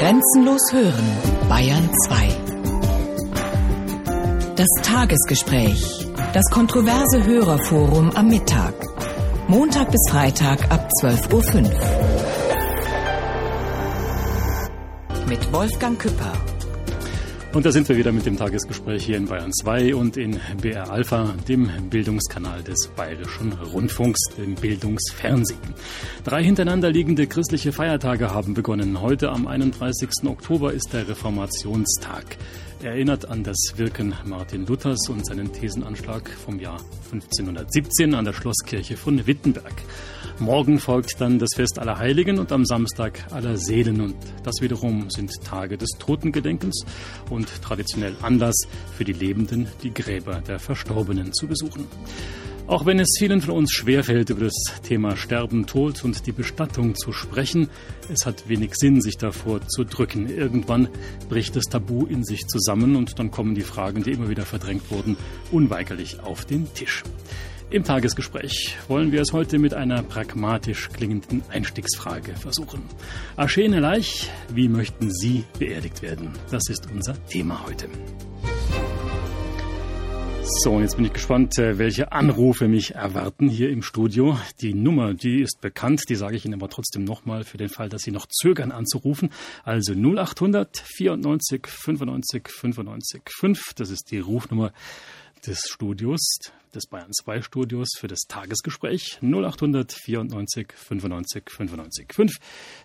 Grenzenlos hören, Bayern 2. Das Tagesgespräch. Das kontroverse Hörerforum am Mittag. Montag bis Freitag ab 12.05 Uhr. Mit Wolfgang Küpper. Und da sind wir wieder mit dem Tagesgespräch hier in Bayern 2 und in BR Alpha, dem Bildungskanal des Bayerischen Rundfunks, dem Bildungsfernsehen. Drei hintereinander liegende christliche Feiertage haben begonnen. Heute am 31. Oktober ist der Reformationstag. Er erinnert an das Wirken Martin Luthers und seinen Thesenanschlag vom Jahr 1517 an der Schlosskirche von Wittenberg. Morgen folgt dann das Fest aller Heiligen und am Samstag aller Seelen. Und das wiederum sind Tage des Totengedenkens und traditionell Anlass für die Lebenden, die Gräber der Verstorbenen zu besuchen. Auch wenn es vielen von uns schwerfällt, über das Thema Sterben, Tod und die Bestattung zu sprechen, es hat wenig Sinn, sich davor zu drücken. Irgendwann bricht das Tabu in sich zusammen und dann kommen die Fragen, die immer wieder verdrängt wurden, unweigerlich auf den Tisch. Im Tagesgespräch wollen wir es heute mit einer pragmatisch klingenden Einstiegsfrage versuchen. Aschene Leich, wie möchten Sie beerdigt werden? Das ist unser Thema heute. So, und jetzt bin ich gespannt, äh, welche Anrufe mich erwarten hier im Studio. Die Nummer, die ist bekannt, die sage ich Ihnen aber trotzdem nochmal für den Fall, dass Sie noch zögern anzurufen. Also 0800 94 95 95 5, das ist die Rufnummer des Studios, des Bayern 2 Studios für das Tagesgespräch 0800 94 95 95 5.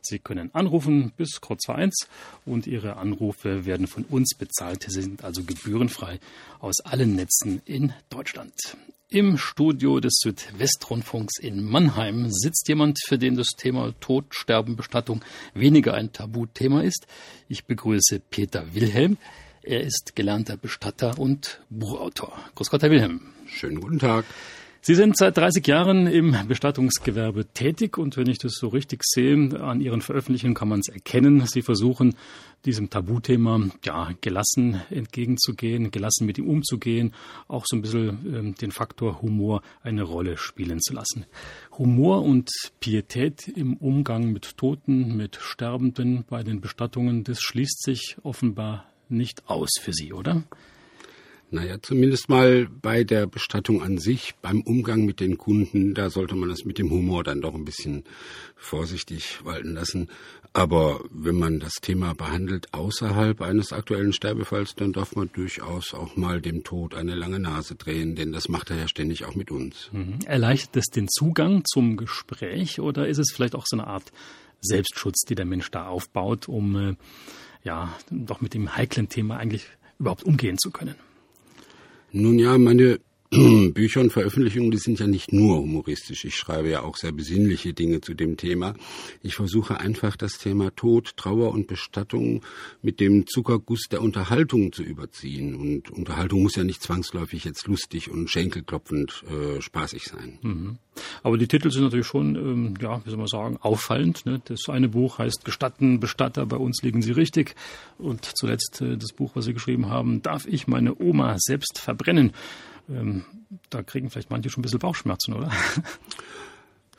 Sie können anrufen bis kurz vor eins und Ihre Anrufe werden von uns bezahlt. Sie sind also gebührenfrei aus allen Netzen in Deutschland. Im Studio des Südwestrundfunks in Mannheim sitzt jemand, für den das Thema Tod, Sterben, Bestattung weniger ein Tabuthema ist. Ich begrüße Peter Wilhelm. Er ist gelernter Bestatter und Buchautor. Grüß Gott, Herr Wilhelm. Schönen guten Tag. Sie sind seit 30 Jahren im Bestattungsgewerbe tätig und wenn ich das so richtig sehe, an Ihren Veröffentlichungen kann man es erkennen. Sie versuchen, diesem Tabuthema ja, gelassen entgegenzugehen, gelassen mit ihm umzugehen, auch so ein bisschen ähm, den Faktor Humor eine Rolle spielen zu lassen. Humor und Pietät im Umgang mit Toten, mit Sterbenden bei den Bestattungen, das schließt sich offenbar nicht aus für Sie, oder? Naja, zumindest mal bei der Bestattung an sich, beim Umgang mit den Kunden, da sollte man das mit dem Humor dann doch ein bisschen vorsichtig walten lassen. Aber wenn man das Thema behandelt außerhalb eines aktuellen Sterbefalls, dann darf man durchaus auch mal dem Tod eine lange Nase drehen, denn das macht er ja ständig auch mit uns. Mhm. Erleichtert es den Zugang zum Gespräch oder ist es vielleicht auch so eine Art Selbstschutz, die der Mensch da aufbaut, um äh, ja, doch mit dem heiklen Thema eigentlich überhaupt umgehen zu können? Nun ja, meine Bücher und Veröffentlichungen, die sind ja nicht nur humoristisch. Ich schreibe ja auch sehr besinnliche Dinge zu dem Thema. Ich versuche einfach das Thema Tod, Trauer und Bestattung mit dem Zuckerguss der Unterhaltung zu überziehen. Und Unterhaltung muss ja nicht zwangsläufig jetzt lustig und schenkelklopfend äh, spaßig sein. Mhm. Aber die Titel sind natürlich schon, ähm, ja, wie soll man sagen, auffallend. Ne? Das eine Buch heißt Gestatten, Bestatter, bei uns liegen Sie richtig. Und zuletzt äh, das Buch, was Sie geschrieben haben, Darf ich meine Oma selbst verbrennen? Ähm, da kriegen vielleicht manche schon ein bisschen Bauchschmerzen, oder?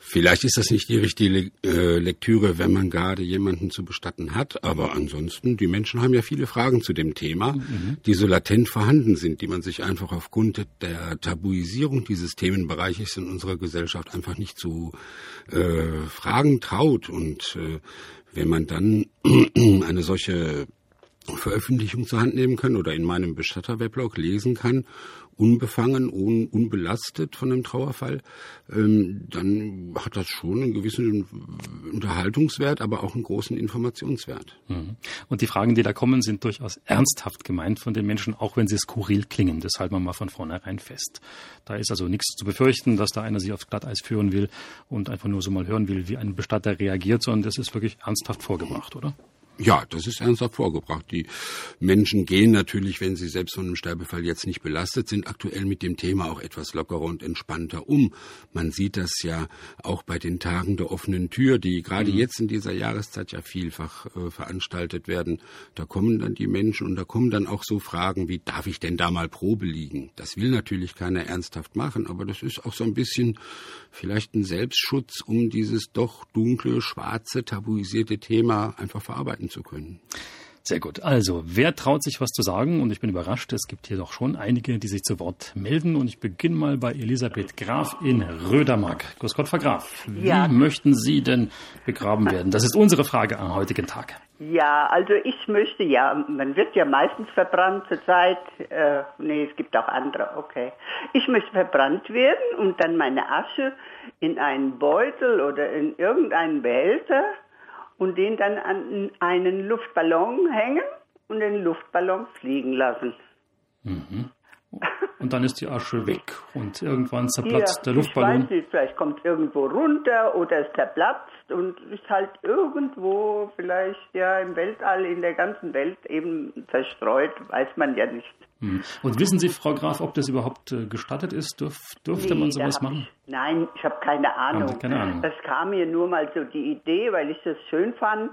Vielleicht ist das nicht die richtige äh, Lektüre, wenn man gerade jemanden zu bestatten hat, aber ansonsten, die Menschen haben ja viele Fragen zu dem Thema, mhm. die so latent vorhanden sind, die man sich einfach aufgrund der Tabuisierung dieses Themenbereiches in unserer Gesellschaft einfach nicht zu äh, fragen traut. Und äh, wenn man dann eine solche Veröffentlichung zur Hand nehmen kann oder in meinem Bestatter-Weblog lesen kann unbefangen, un, unbelastet von dem Trauerfall, ähm, dann hat das schon einen gewissen Unterhaltungswert, aber auch einen großen Informationswert. Mhm. Und die Fragen, die da kommen, sind durchaus ernsthaft gemeint von den Menschen, auch wenn sie skurril klingen. Das halten wir mal von vornherein fest. Da ist also nichts zu befürchten, dass da einer sich aufs Glatteis führen will und einfach nur so mal hören will, wie ein Bestatter reagiert, sondern das ist wirklich ernsthaft vorgebracht, oder? Ja, das ist ernsthaft vorgebracht. Die Menschen gehen natürlich, wenn sie selbst von einem Sterbefall jetzt nicht belastet sind, aktuell mit dem Thema auch etwas lockerer und entspannter um. Man sieht das ja auch bei den Tagen der offenen Tür, die gerade mhm. jetzt in dieser Jahreszeit ja vielfach äh, veranstaltet werden. Da kommen dann die Menschen und da kommen dann auch so Fragen wie, darf ich denn da mal Probe liegen? Das will natürlich keiner ernsthaft machen, aber das ist auch so ein bisschen vielleicht ein Selbstschutz, um dieses doch dunkle, schwarze, tabuisierte Thema einfach verarbeiten zu können. Sehr gut. Also, wer traut sich was zu sagen? Und ich bin überrascht, es gibt hier doch schon einige, die sich zu Wort melden. Und ich beginne mal bei Elisabeth Graf in Rödermark. Grüß Gott, Frau Graf. Wie ja. möchten Sie denn begraben werden? Das ist unsere Frage am heutigen Tag. Ja, also ich möchte ja, man wird ja meistens verbrannt zurzeit. Äh, nee, es gibt auch andere, okay. Ich möchte verbrannt werden und dann meine Asche in einen Beutel oder in irgendeinen Behälter und den dann an einen Luftballon hängen und den Luftballon fliegen lassen. Mhm. Und dann ist die Asche weg und irgendwann zerplatzt ja, der Luftballon. Ich weiß nicht, vielleicht kommt irgendwo runter oder es zerplatzt und ist halt irgendwo vielleicht ja im Weltall, in der ganzen Welt eben verstreut, weiß man ja nicht. Hm. Und wissen Sie, Frau Graf, ob das überhaupt äh, gestattet ist? Dürf, dürfte nee, man sowas machen? Ich, nein, ich habe keine Ahnung. keine Ahnung. Das kam mir nur mal so die Idee, weil ich das schön fand.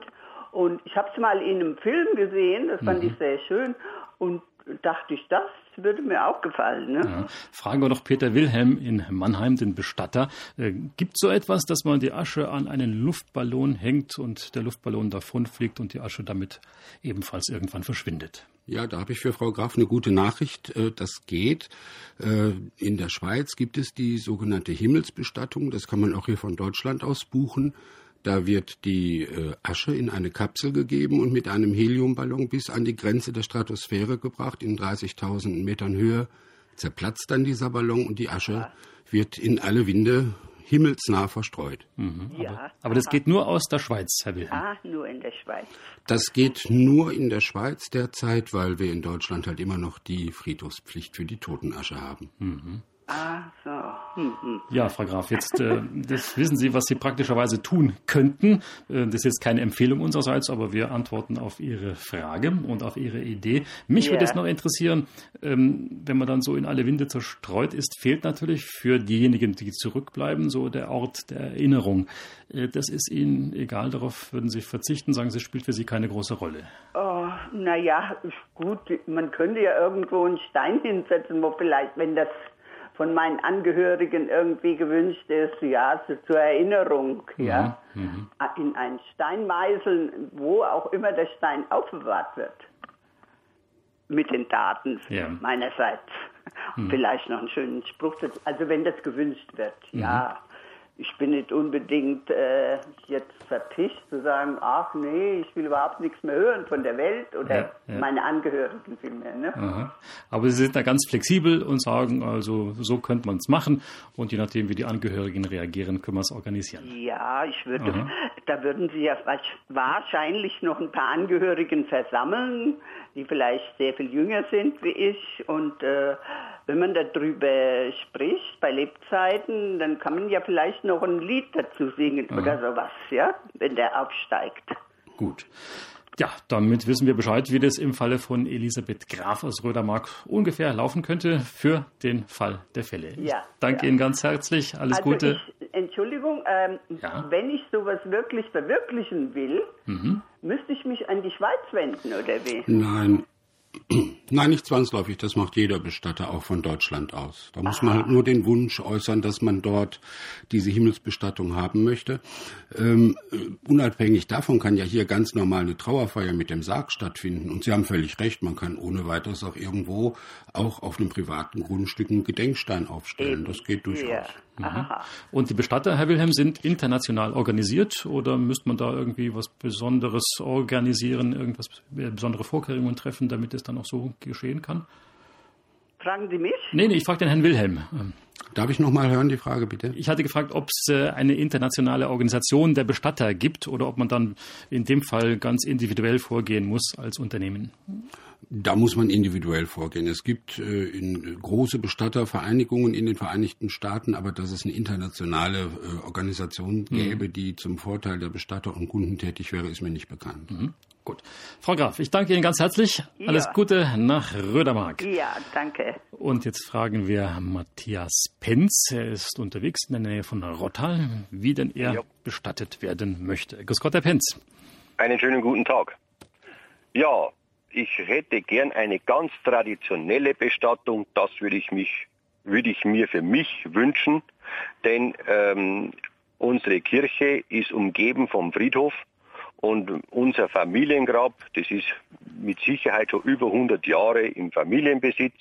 Und ich habe es mal in einem Film gesehen, das fand mhm. ich sehr schön. Und dachte ich, das würde mir auch gefallen. Ne? Ja. Fragen wir doch Peter Wilhelm in Mannheim, den Bestatter. Äh, gibt so etwas, dass man die Asche an einen Luftballon hängt und der Luftballon davonfliegt und die Asche damit ebenfalls irgendwann verschwindet? Ja, da habe ich für Frau Graf eine gute Nachricht. Äh, das geht. Äh, in der Schweiz gibt es die sogenannte Himmelsbestattung. Das kann man auch hier von Deutschland aus buchen. Da wird die äh, Asche in eine Kapsel gegeben und mit einem Heliumballon bis an die Grenze der Stratosphäre gebracht, in 30.000 Metern Höhe. Zerplatzt dann dieser Ballon und die Asche wird in alle Winde himmelsnah verstreut. Mhm, aber, ja, aber das geht nur aus der Schweiz, Herr Wilhelm. Ah, nur in der Schweiz. Das geht nur in der Schweiz derzeit, weil wir in Deutschland halt immer noch die Friedhofspflicht für die Totenasche haben. Mhm. Ah, so. Hm, hm. Ja, Frau Graf, jetzt äh, wissen Sie, was Sie praktischerweise tun könnten. Äh, das ist jetzt keine Empfehlung unsererseits, aber wir antworten auf Ihre Frage und auf Ihre Idee. Mich yeah. würde es noch interessieren, ähm, wenn man dann so in alle Winde zerstreut ist, fehlt natürlich für diejenigen, die zurückbleiben, so der Ort der Erinnerung. Äh, das ist Ihnen egal, darauf würden Sie verzichten, sagen Sie, spielt für Sie keine große Rolle. Oh, naja, gut, man könnte ja irgendwo einen Stein hinsetzen, wo vielleicht, wenn das von meinen Angehörigen irgendwie gewünscht ist, ja, so zur Erinnerung, mhm. ja, mhm. in einen Stein meißeln, wo auch immer der Stein aufbewahrt wird. Mit den Daten ja. meinerseits. Mhm. Vielleicht noch einen schönen Spruch. Also wenn das gewünscht wird, ja. Mhm ich bin nicht unbedingt äh, jetzt verpischt zu sagen, ach nee, ich will überhaupt nichts mehr hören von der Welt oder ja, ja. meine Angehörigen vielmehr. Ne? Aber Sie sind da ganz flexibel und sagen, also so könnte man es machen und je nachdem, wie die Angehörigen reagieren, können wir es organisieren. Ja, ich würde, Aha. da würden Sie ja wahrscheinlich noch ein paar Angehörigen versammeln, die vielleicht sehr viel jünger sind wie ich und äh, wenn man darüber spricht bei Lebzeiten, dann kann man ja vielleicht noch ein Lied dazu singen Aha. oder sowas, ja, wenn der aufsteigt. Gut. Ja, damit wissen wir Bescheid, wie das im Falle von Elisabeth Graf aus Rödermark ungefähr laufen könnte für den Fall der Fälle. Ja, ich danke ja. Ihnen ganz herzlich. Alles also Gute. Ich, Entschuldigung, ähm, ja. wenn ich sowas wirklich verwirklichen will, mhm. müsste ich mich an die Schweiz wenden, oder wie? Nein, Nein, nicht zwangsläufig. Das macht jeder Bestatter auch von Deutschland aus. Da muss man halt nur den Wunsch äußern, dass man dort diese Himmelsbestattung haben möchte. Ähm, unabhängig davon kann ja hier ganz normal eine Trauerfeier mit dem Sarg stattfinden. Und Sie haben völlig recht, man kann ohne weiteres auch irgendwo, auch auf einem privaten Grundstück, einen Gedenkstein aufstellen. Das geht durchaus. Ja. Mhm. Und die Bestatter, Herr Wilhelm, sind international organisiert oder müsste man da irgendwie was Besonderes organisieren, irgendwas äh, besondere Vorkehrungen treffen, damit es dann auch so geschehen kann? Fragen Sie mich? Nee, nee, ich frage den Herrn Wilhelm. Darf ich noch mal hören, die Frage bitte? Ich hatte gefragt, ob es äh, eine internationale Organisation der Bestatter gibt oder ob man dann in dem Fall ganz individuell vorgehen muss als Unternehmen. Da muss man individuell vorgehen. Es gibt äh, in, große Bestattervereinigungen in den Vereinigten Staaten, aber dass es eine internationale äh, Organisation mhm. gäbe, mhm. die zum Vorteil der Bestatter und Kunden tätig wäre, ist mir nicht bekannt. Mhm. Gut. Frau Graf, ich danke Ihnen ganz herzlich. Ja. Alles Gute nach Rödermark. Ja, danke. Und jetzt fragen wir Matthias Penz. Er ist unterwegs in der Nähe von Rottal, wie denn er ja. bestattet werden möchte. Grüß Gott, Herr Penz. Einen schönen guten Tag. Ja, ich hätte gern eine ganz traditionelle Bestattung. Das würde ich mich, würde ich mir für mich wünschen, denn ähm, unsere Kirche ist umgeben vom Friedhof und unser Familiengrab, das ist mit Sicherheit schon über 100 Jahre im Familienbesitz.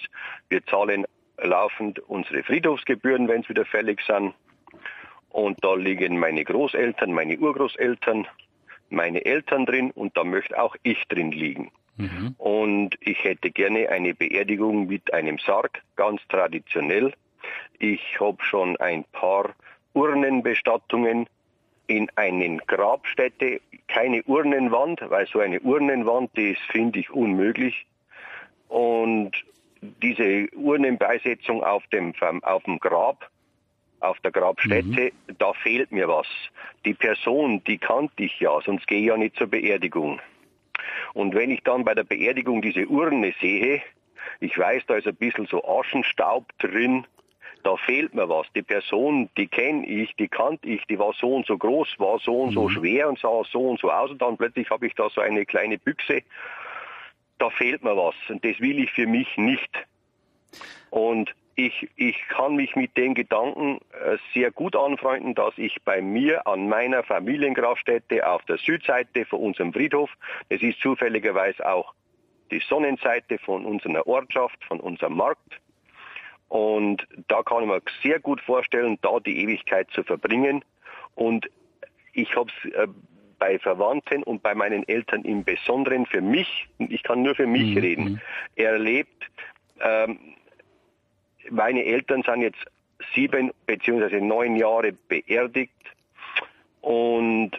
Wir zahlen laufend unsere Friedhofsgebühren, wenn es wieder fällig sind. Und da liegen meine Großeltern, meine Urgroßeltern, meine Eltern drin und da möchte auch ich drin liegen. Mhm. Und ich hätte gerne eine Beerdigung mit einem Sarg, ganz traditionell. Ich habe schon ein paar Urnenbestattungen in einen Grabstätte, keine Urnenwand, weil so eine Urnenwand, die ist, finde ich, unmöglich. Und diese Urnenbeisetzung auf dem, auf dem Grab, auf der Grabstätte, mhm. da fehlt mir was. Die Person, die kannte ich ja, sonst gehe ich ja nicht zur Beerdigung. Und wenn ich dann bei der Beerdigung diese Urne sehe, ich weiß, da ist ein bisschen so Aschenstaub drin, da fehlt mir was. Die Person, die kenne ich, die kannte ich, die war so und so groß, war so und so mhm. schwer und sah so und so aus und dann plötzlich habe ich da so eine kleine Büchse. Da fehlt mir was und das will ich für mich nicht. Und ich, ich kann mich mit dem Gedanken äh, sehr gut anfreunden, dass ich bei mir an meiner Familiengrabstätte auf der Südseite von unserem Friedhof, das ist zufälligerweise auch die Sonnenseite von unserer Ortschaft, von unserem Markt, und da kann ich mir sehr gut vorstellen, da die Ewigkeit zu verbringen. Und ich habe es äh, bei Verwandten und bei meinen Eltern im Besonderen für mich, ich kann nur für mich mhm. reden, erlebt. Ähm, meine Eltern sind jetzt sieben beziehungsweise neun Jahre beerdigt und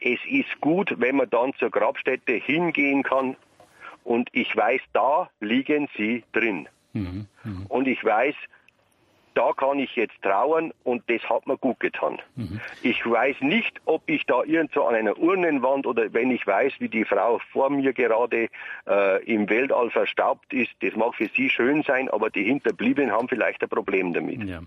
es ist gut, wenn man dann zur Grabstätte hingehen kann und ich weiß, da liegen sie drin. Mhm. Und ich weiß, da kann ich jetzt trauern und das hat mir gut getan. Mhm. Ich weiß nicht, ob ich da irgendwo an einer Urnenwand oder wenn ich weiß, wie die Frau vor mir gerade äh, im Weltall verstaubt ist, das mag für sie schön sein, aber die Hinterbliebenen haben vielleicht ein Problem damit. Ja.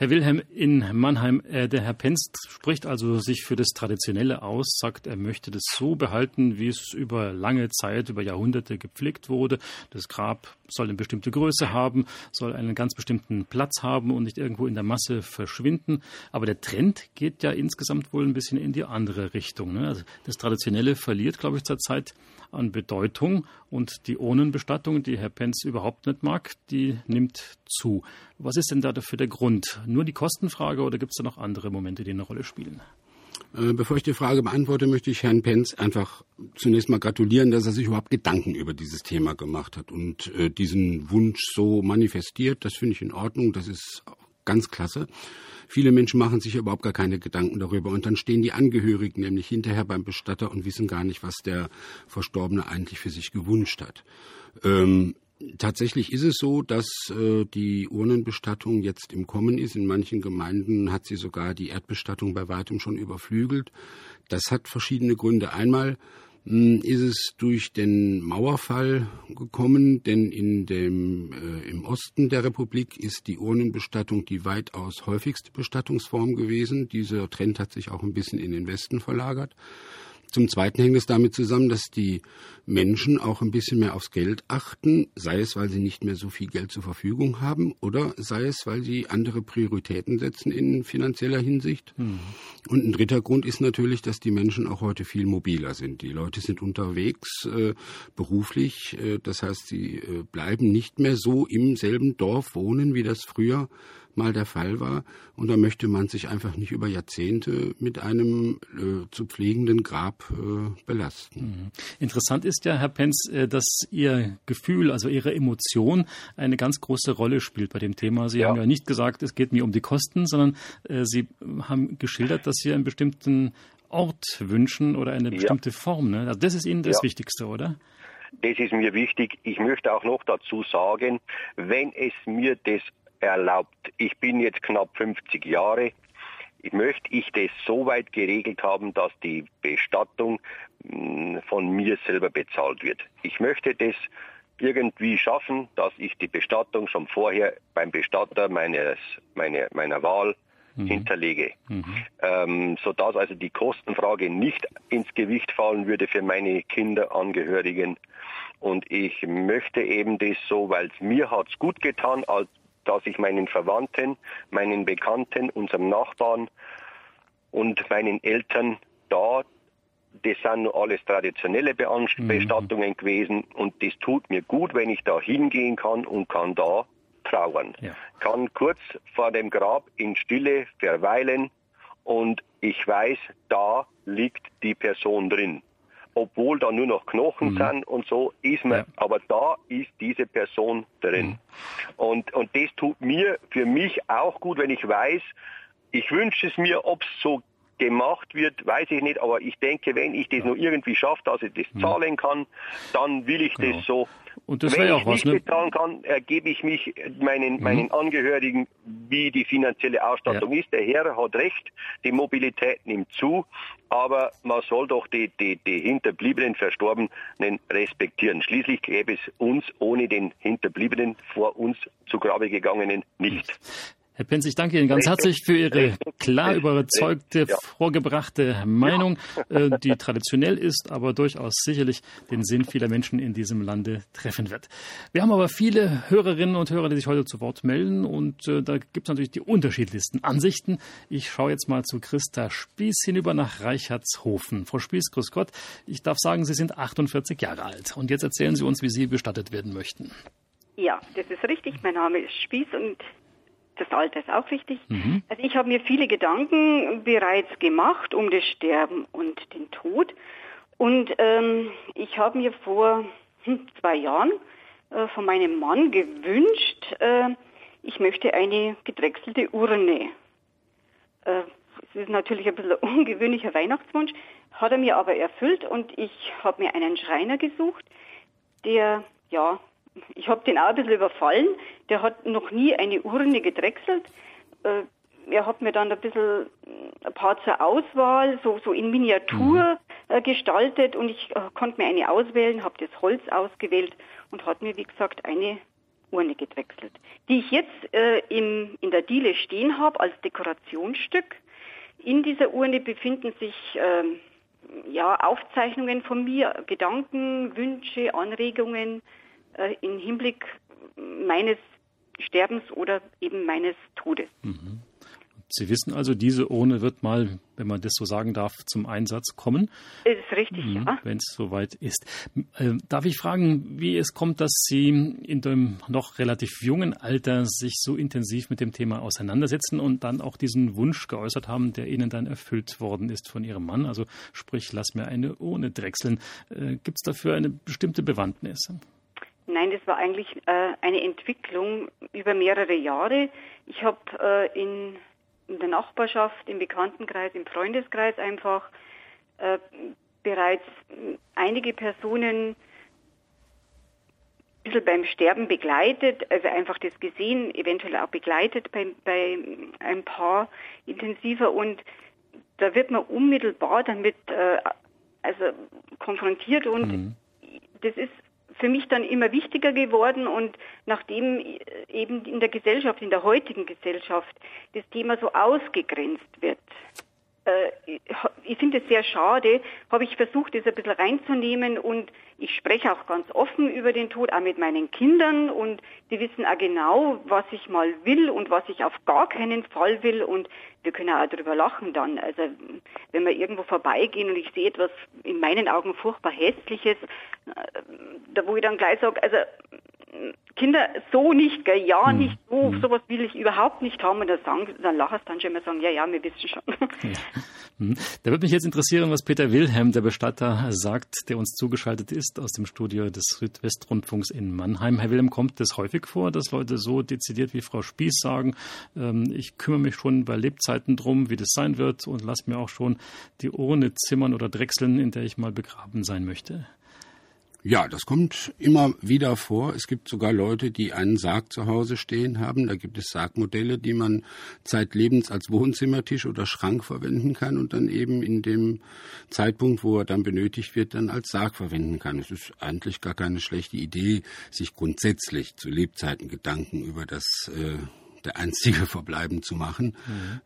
Herr Wilhelm in Mannheim, äh, der Herr Penz spricht also sich für das Traditionelle aus, sagt, er möchte das so behalten, wie es über lange Zeit, über Jahrhunderte gepflegt wurde. Das Grab soll eine bestimmte Größe haben, soll einen ganz bestimmten Platz haben und nicht irgendwo in der Masse verschwinden. Aber der Trend geht ja insgesamt wohl ein bisschen in die andere Richtung. Ne? Also das Traditionelle verliert, glaube ich, zurzeit an Bedeutung und die Ohnenbestattung, die Herr Penz überhaupt nicht mag, die nimmt zu. Was ist denn da dafür der Grund? Nur die Kostenfrage oder gibt es da noch andere Momente, die eine Rolle spielen? Äh, bevor ich die Frage beantworte, möchte ich Herrn Penz einfach zunächst mal gratulieren, dass er sich überhaupt Gedanken über dieses Thema gemacht hat und äh, diesen Wunsch so manifestiert. Das finde ich in Ordnung. Das ist ganz klasse. Viele Menschen machen sich überhaupt gar keine Gedanken darüber und dann stehen die Angehörigen nämlich hinterher beim Bestatter und wissen gar nicht, was der Verstorbene eigentlich für sich gewünscht hat. Ähm, Tatsächlich ist es so, dass äh, die Urnenbestattung jetzt im Kommen ist. In manchen Gemeinden hat sie sogar die Erdbestattung bei weitem schon überflügelt. Das hat verschiedene Gründe. Einmal hm, ist es durch den Mauerfall gekommen, denn in dem, äh, im Osten der Republik ist die Urnenbestattung die weitaus häufigste Bestattungsform gewesen. Dieser Trend hat sich auch ein bisschen in den Westen verlagert. Zum Zweiten hängt es damit zusammen, dass die Menschen auch ein bisschen mehr aufs Geld achten, sei es, weil sie nicht mehr so viel Geld zur Verfügung haben oder sei es, weil sie andere Prioritäten setzen in finanzieller Hinsicht. Mhm. Und ein dritter Grund ist natürlich, dass die Menschen auch heute viel mobiler sind. Die Leute sind unterwegs äh, beruflich, äh, das heißt, sie äh, bleiben nicht mehr so im selben Dorf wohnen, wie das früher mal der Fall war. Und da möchte man sich einfach nicht über Jahrzehnte mit einem äh, zu pflegenden Grab äh, belasten. Mhm. Interessant ist ja, Herr Penz, äh, dass Ihr Gefühl, also Ihre Emotion eine ganz große Rolle spielt bei dem Thema. Sie ja. haben ja nicht gesagt, es geht mir um die Kosten, sondern äh, Sie haben geschildert, dass Sie einen bestimmten Ort wünschen oder eine bestimmte ja. Form. Ne? Also das ist Ihnen das ja. Wichtigste, oder? Das ist mir wichtig. Ich möchte auch noch dazu sagen, wenn es mir das erlaubt, ich bin jetzt knapp 50 Jahre, möchte ich das so weit geregelt haben, dass die Bestattung hm, von mir selber bezahlt wird. Ich möchte das irgendwie schaffen, dass ich die Bestattung schon vorher beim Bestatter meines, meine, meiner Wahl mhm. hinterlege, mhm. Ähm, sodass also die Kostenfrage nicht ins Gewicht fallen würde für meine Kinder, Angehörigen. Und ich möchte eben das so, weil es mir hat's gut getan, als dass ich meinen Verwandten, meinen Bekannten, unserem Nachbarn und meinen Eltern da, das sind nur alles traditionelle mhm. Bestattungen mhm. gewesen und das tut mir gut, wenn ich da hingehen kann und kann da trauern. Ja. Kann kurz vor dem Grab in Stille verweilen und ich weiß, da liegt die Person drin. Obwohl da nur noch Knochen mhm. sind und so, ist man, ja. aber da ist diese Person drin. Mhm. Und, und das tut mir, für mich auch gut, wenn ich weiß, ich wünsche es mir, ob es so gemacht wird, weiß ich nicht, aber ich denke, wenn ich das ja. nur irgendwie schaffe, dass ich das mhm. zahlen kann, dann will ich genau. das so. Und das wäre auch was, ne? Wenn ich nicht bezahlen kann, ergebe ich mich meinen, mhm. meinen Angehörigen, wie die finanzielle Ausstattung ja. ist. Der Herr hat recht, die Mobilität nimmt zu, aber man soll doch die, die, die Hinterbliebenen, Verstorbenen respektieren. Schließlich gäbe es uns ohne den Hinterbliebenen vor uns zu Grabe gegangenen nicht. Herr Penz, ich danke Ihnen ganz herzlich für Ihre klar überzeugte, vorgebrachte Meinung, äh, die traditionell ist, aber durchaus sicherlich den Sinn vieler Menschen in diesem Lande treffen wird. Wir haben aber viele Hörerinnen und Hörer, die sich heute zu Wort melden und äh, da gibt es natürlich die unterschiedlichsten Ansichten. Ich schaue jetzt mal zu Christa Spieß hinüber nach Reichertshofen. Frau Spieß, grüß Gott. Ich darf sagen, Sie sind 48 Jahre alt und jetzt erzählen Sie uns, wie Sie bestattet werden möchten. Ja, das ist richtig. Mein Name ist Spieß und das Alter ist auch wichtig. Mhm. Also ich habe mir viele Gedanken bereits gemacht um das Sterben und den Tod. Und ähm, ich habe mir vor hm, zwei Jahren äh, von meinem Mann gewünscht, äh, ich möchte eine gedrechselte Urne. Äh, es ist natürlich ein bisschen ein ungewöhnlicher Weihnachtswunsch, hat er mir aber erfüllt und ich habe mir einen Schreiner gesucht, der ja ich habe den auch ein bisschen überfallen. Der hat noch nie eine Urne gedrechselt. Äh, er hat mir dann ein bisschen ein paar zur Auswahl, so, so in Miniatur mhm. äh, gestaltet und ich äh, konnte mir eine auswählen, habe das Holz ausgewählt und hat mir, wie gesagt, eine Urne gedrechselt, die ich jetzt äh, im, in der Diele stehen habe als Dekorationsstück. In dieser Urne befinden sich ähm, ja, Aufzeichnungen von mir, Gedanken, Wünsche, Anregungen, äh, im Hinblick meines Sterbens oder eben meines Todes. Mhm. Sie wissen also, diese Urne wird mal, wenn man das so sagen darf, zum Einsatz kommen. Das ist richtig, mhm, ja. Wenn es soweit ist. Äh, darf ich fragen, wie es kommt, dass Sie in dem noch relativ jungen Alter sich so intensiv mit dem Thema auseinandersetzen und dann auch diesen Wunsch geäußert haben, der Ihnen dann erfüllt worden ist von Ihrem Mann? Also sprich, lass mir eine Urne drechseln. Äh, Gibt es dafür eine bestimmte Bewandtnis? Nein, das war eigentlich äh, eine Entwicklung über mehrere Jahre. Ich habe äh, in, in, der Nachbarschaft, im Bekanntenkreis, im Freundeskreis einfach äh, bereits einige Personen ein bisschen beim Sterben begleitet, also einfach das gesehen, eventuell auch begleitet bei, bei ein paar intensiver und da wird man unmittelbar damit äh, also konfrontiert und mhm. das ist für mich dann immer wichtiger geworden und nachdem eben in der Gesellschaft, in der heutigen Gesellschaft, das Thema so ausgegrenzt wird, äh, ich finde es sehr schade, habe ich versucht, das ein bisschen reinzunehmen und ich spreche auch ganz offen über den Tod, auch mit meinen Kindern und die wissen auch genau, was ich mal will und was ich auf gar keinen Fall will und wir können auch darüber lachen dann. Also wenn wir irgendwo vorbeigehen und ich sehe etwas in meinen Augen furchtbar Hässliches, äh, da wo ich dann gleich sage, also Kinder so nicht, gell, ja Hm. nicht, so, sowas will ich überhaupt nicht haben. Und dann sagen, dann lachen sie dann schon immer sagen, ja, ja, wir wissen schon. Hm. Da würde mich jetzt interessieren, was Peter Wilhelm, der Bestatter, sagt, der uns zugeschaltet ist aus dem Studio des Südwestrundfunks in Mannheim. Herr Wilhelm, kommt es häufig vor, dass Leute so dezidiert wie Frau Spieß sagen, ähm, ich kümmere mich schon bei Lebzeiten drum, wie das sein wird und lass mir auch schon die Urne zimmern oder drechseln, in der ich mal begraben sein möchte? Ja, das kommt immer wieder vor. Es gibt sogar Leute, die einen Sarg zu Hause stehen haben. Da gibt es Sargmodelle, die man zeitlebens als Wohnzimmertisch oder Schrank verwenden kann und dann eben in dem Zeitpunkt, wo er dann benötigt wird, dann als Sarg verwenden kann. Es ist eigentlich gar keine schlechte Idee, sich grundsätzlich zu Lebzeiten Gedanken über das äh, der einstige Verbleiben zu machen.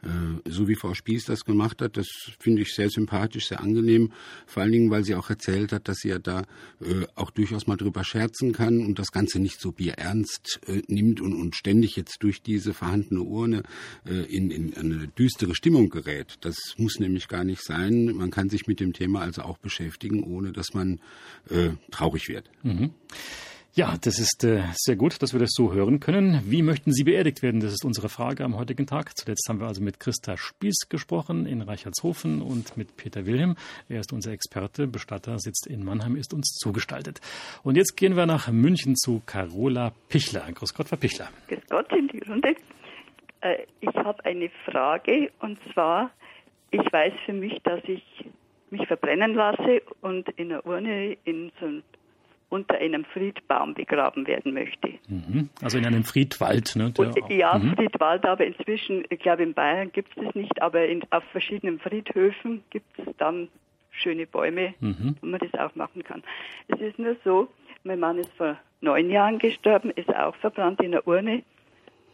Mhm. Äh, so wie Frau Spieß das gemacht hat, das finde ich sehr sympathisch, sehr angenehm. Vor allen Dingen, weil sie auch erzählt hat, dass sie ja da äh, auch durchaus mal drüber scherzen kann und das Ganze nicht so bierernst äh, nimmt und, und ständig jetzt durch diese vorhandene Urne äh, in, in eine düstere Stimmung gerät. Das muss nämlich gar nicht sein. Man kann sich mit dem Thema also auch beschäftigen, ohne dass man äh, traurig wird. Mhm. Ja, das ist äh, sehr gut, dass wir das so hören können. Wie möchten Sie beerdigt werden? Das ist unsere Frage am heutigen Tag. Zuletzt haben wir also mit Christa Spieß gesprochen in Reichertshofen und mit Peter Wilhelm. Er ist unser Experte, Bestatter, sitzt in Mannheim, ist uns zugestaltet. Und jetzt gehen wir nach München zu Carola Pichler. Grüß Gott, Frau Pichler. Grüß Gott in die Runde. Äh, ich habe eine Frage und zwar, ich weiß für mich, dass ich mich verbrennen lasse und in einer Urne in so ein unter einem Friedbaum begraben werden möchte. Mhm. Also in einem Friedwald, ne? Und, ja, mhm. Friedwald, aber inzwischen, ich glaube in Bayern gibt es das nicht, aber in, auf verschiedenen Friedhöfen gibt es dann schöne Bäume, mhm. wo man das auch machen kann. Es ist nur so, mein Mann ist vor neun Jahren gestorben, ist auch verbrannt in der Urne.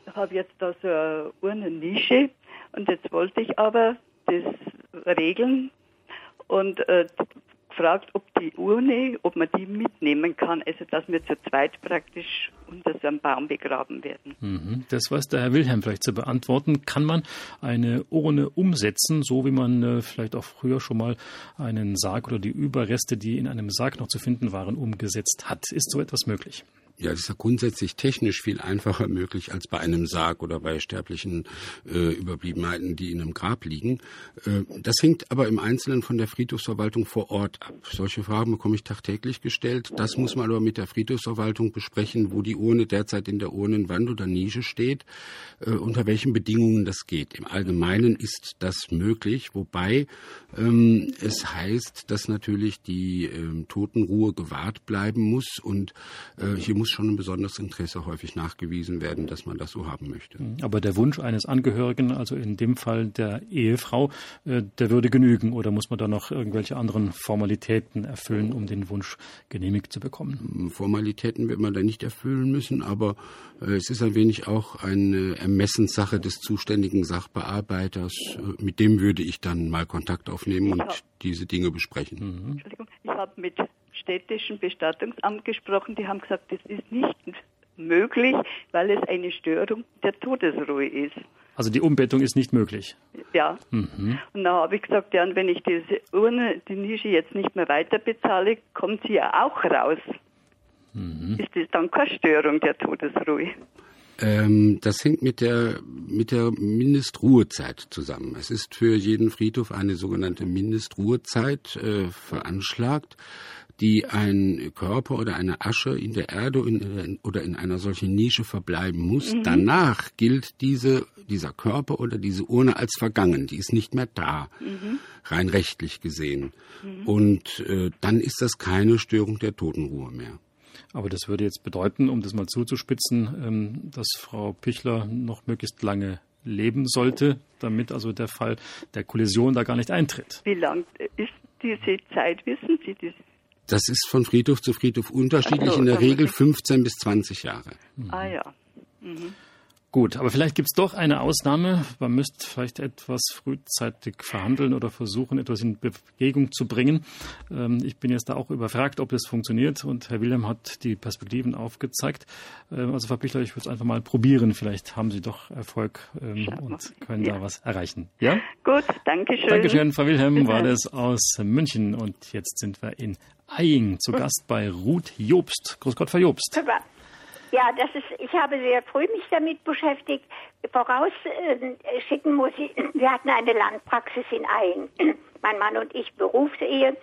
Ich habe jetzt da so eine Urnennische und jetzt wollte ich aber das regeln und äh, gefragt, ob die Urne, ob man die mitnehmen kann, also dass wir zu zweit praktisch unter so einem Baum begraben werden. Mhm. Das weiß der Herr Wilhelm vielleicht zu beantworten. Kann man eine Urne umsetzen, so wie man äh, vielleicht auch früher schon mal einen Sarg oder die Überreste, die in einem Sarg noch zu finden waren, umgesetzt hat? Ist so etwas möglich? Ja, das ist ja grundsätzlich technisch viel einfacher möglich als bei einem Sarg oder bei sterblichen äh, Überbliebenheiten, die in einem Grab liegen. Äh, das hängt aber im Einzelnen von der Friedhofsverwaltung vor Ort ab. Solche Fragen bekomme ich tagtäglich gestellt. Das muss man aber mit der Friedhofsverwaltung besprechen, wo die Urne derzeit in der Urnenwand oder Nische steht, äh, unter welchen Bedingungen das geht. Im Allgemeinen ist das möglich, wobei ähm, es heißt, dass natürlich die ähm, Totenruhe gewahrt bleiben muss und äh, hier muss schon ein besonderes Interesse häufig nachgewiesen werden, dass man das so haben möchte. Aber der Wunsch eines Angehörigen, also in dem Fall der Ehefrau, äh, der würde genügen oder muss man da noch irgendwelche anderen Formalitäten erfüllen, um den Wunsch genehmigt zu bekommen? Formalitäten wird man da nicht erfüllen müssen, aber äh, es ist ein wenig auch eine Ermessenssache des zuständigen Sachbearbeiters. Äh, mit dem würde ich dann mal Kontakt aufnehmen und diese Dinge besprechen. Mhm. Entschuldigung, ich habe mit städtischen Bestattungsamt gesprochen, die haben gesagt, das ist nicht möglich, weil es eine Störung der Todesruhe ist. Also die Umbettung ist nicht möglich. Ja. Mhm. Und dann habe ich gesagt, ja, und wenn ich diese Urne, die Nische jetzt nicht mehr weiter bezahle, kommt sie ja auch raus. Mhm. Ist das dann keine Störung der Todesruhe? Ähm, das hängt mit der, mit der Mindestruhezeit zusammen. Es ist für jeden Friedhof eine sogenannte Mindestruhezeit äh, veranschlagt die ein Körper oder eine Asche in der Erde in, oder in einer solchen Nische verbleiben muss. Mhm. Danach gilt diese, dieser Körper oder diese Urne als vergangen. Die ist nicht mehr da, mhm. rein rechtlich gesehen. Mhm. Und äh, dann ist das keine Störung der Totenruhe mehr. Aber das würde jetzt bedeuten, um das mal zuzuspitzen, ähm, dass Frau Pichler noch möglichst lange leben sollte, damit also der Fall der Kollision da gar nicht eintritt. Wie lang ist diese Zeit, wissen Sie das? Das ist von Friedhof zu Friedhof unterschiedlich, so, in der Regel 15 bis 20 Jahre. Mhm. Ah ja. Mhm. Gut, aber vielleicht gibt es doch eine Ausnahme. Man müsste vielleicht etwas frühzeitig verhandeln oder versuchen, etwas in Bewegung zu bringen. Ähm, ich bin jetzt da auch überfragt, ob das funktioniert und Herr Wilhelm hat die Perspektiven aufgezeigt. Ähm, also Frau Pichler, ich würde es einfach mal probieren. Vielleicht haben Sie doch Erfolg ähm, und können ja. da was erreichen. Ja? Gut, danke schön. Dankeschön, Frau Wilhelm, war das aus München und jetzt sind wir in Eying zu Gast bei Ruth Jobst. Grüß Gott, Frau Jobst. Ja, das ist, ich habe sehr früh mich damit beschäftigt. Vorausschicken muss ich, wir hatten eine Landpraxis in Ain. Mein Mann und ich Berufsehe.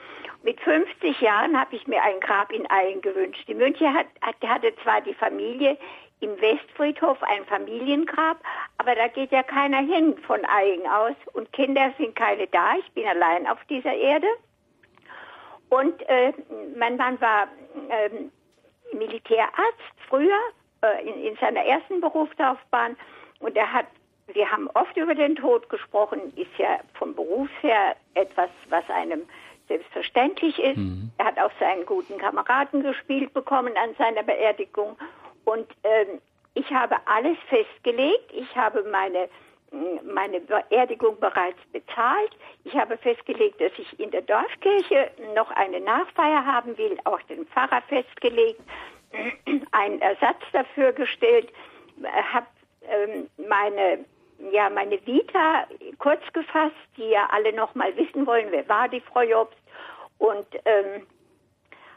Mit 50 Jahren habe ich mir ein Grab in Ain gewünscht. Die München hat, hatte zwar die Familie im Westfriedhof ein Familiengrab, aber da geht ja keiner hin von Ain aus und Kinder sind keine da. Ich bin allein auf dieser Erde. Und äh, mein Mann war ähm, Militärarzt früher äh, in, in seiner ersten Berufslaufbahn und er hat wir haben oft über den Tod gesprochen, ist ja vom Beruf her etwas, was einem selbstverständlich ist. Mhm. Er hat auch seinen guten Kameraden gespielt bekommen an seiner Beerdigung. Und ähm, ich habe alles festgelegt. Ich habe meine meine Beerdigung bereits bezahlt. Ich habe festgelegt, dass ich in der Dorfkirche noch eine Nachfeier haben will, auch den Pfarrer festgelegt, einen Ersatz dafür gestellt, habe ähm, meine ja meine Vita kurz gefasst, die ja alle noch mal wissen wollen, wer war die Frau Jobst und ähm,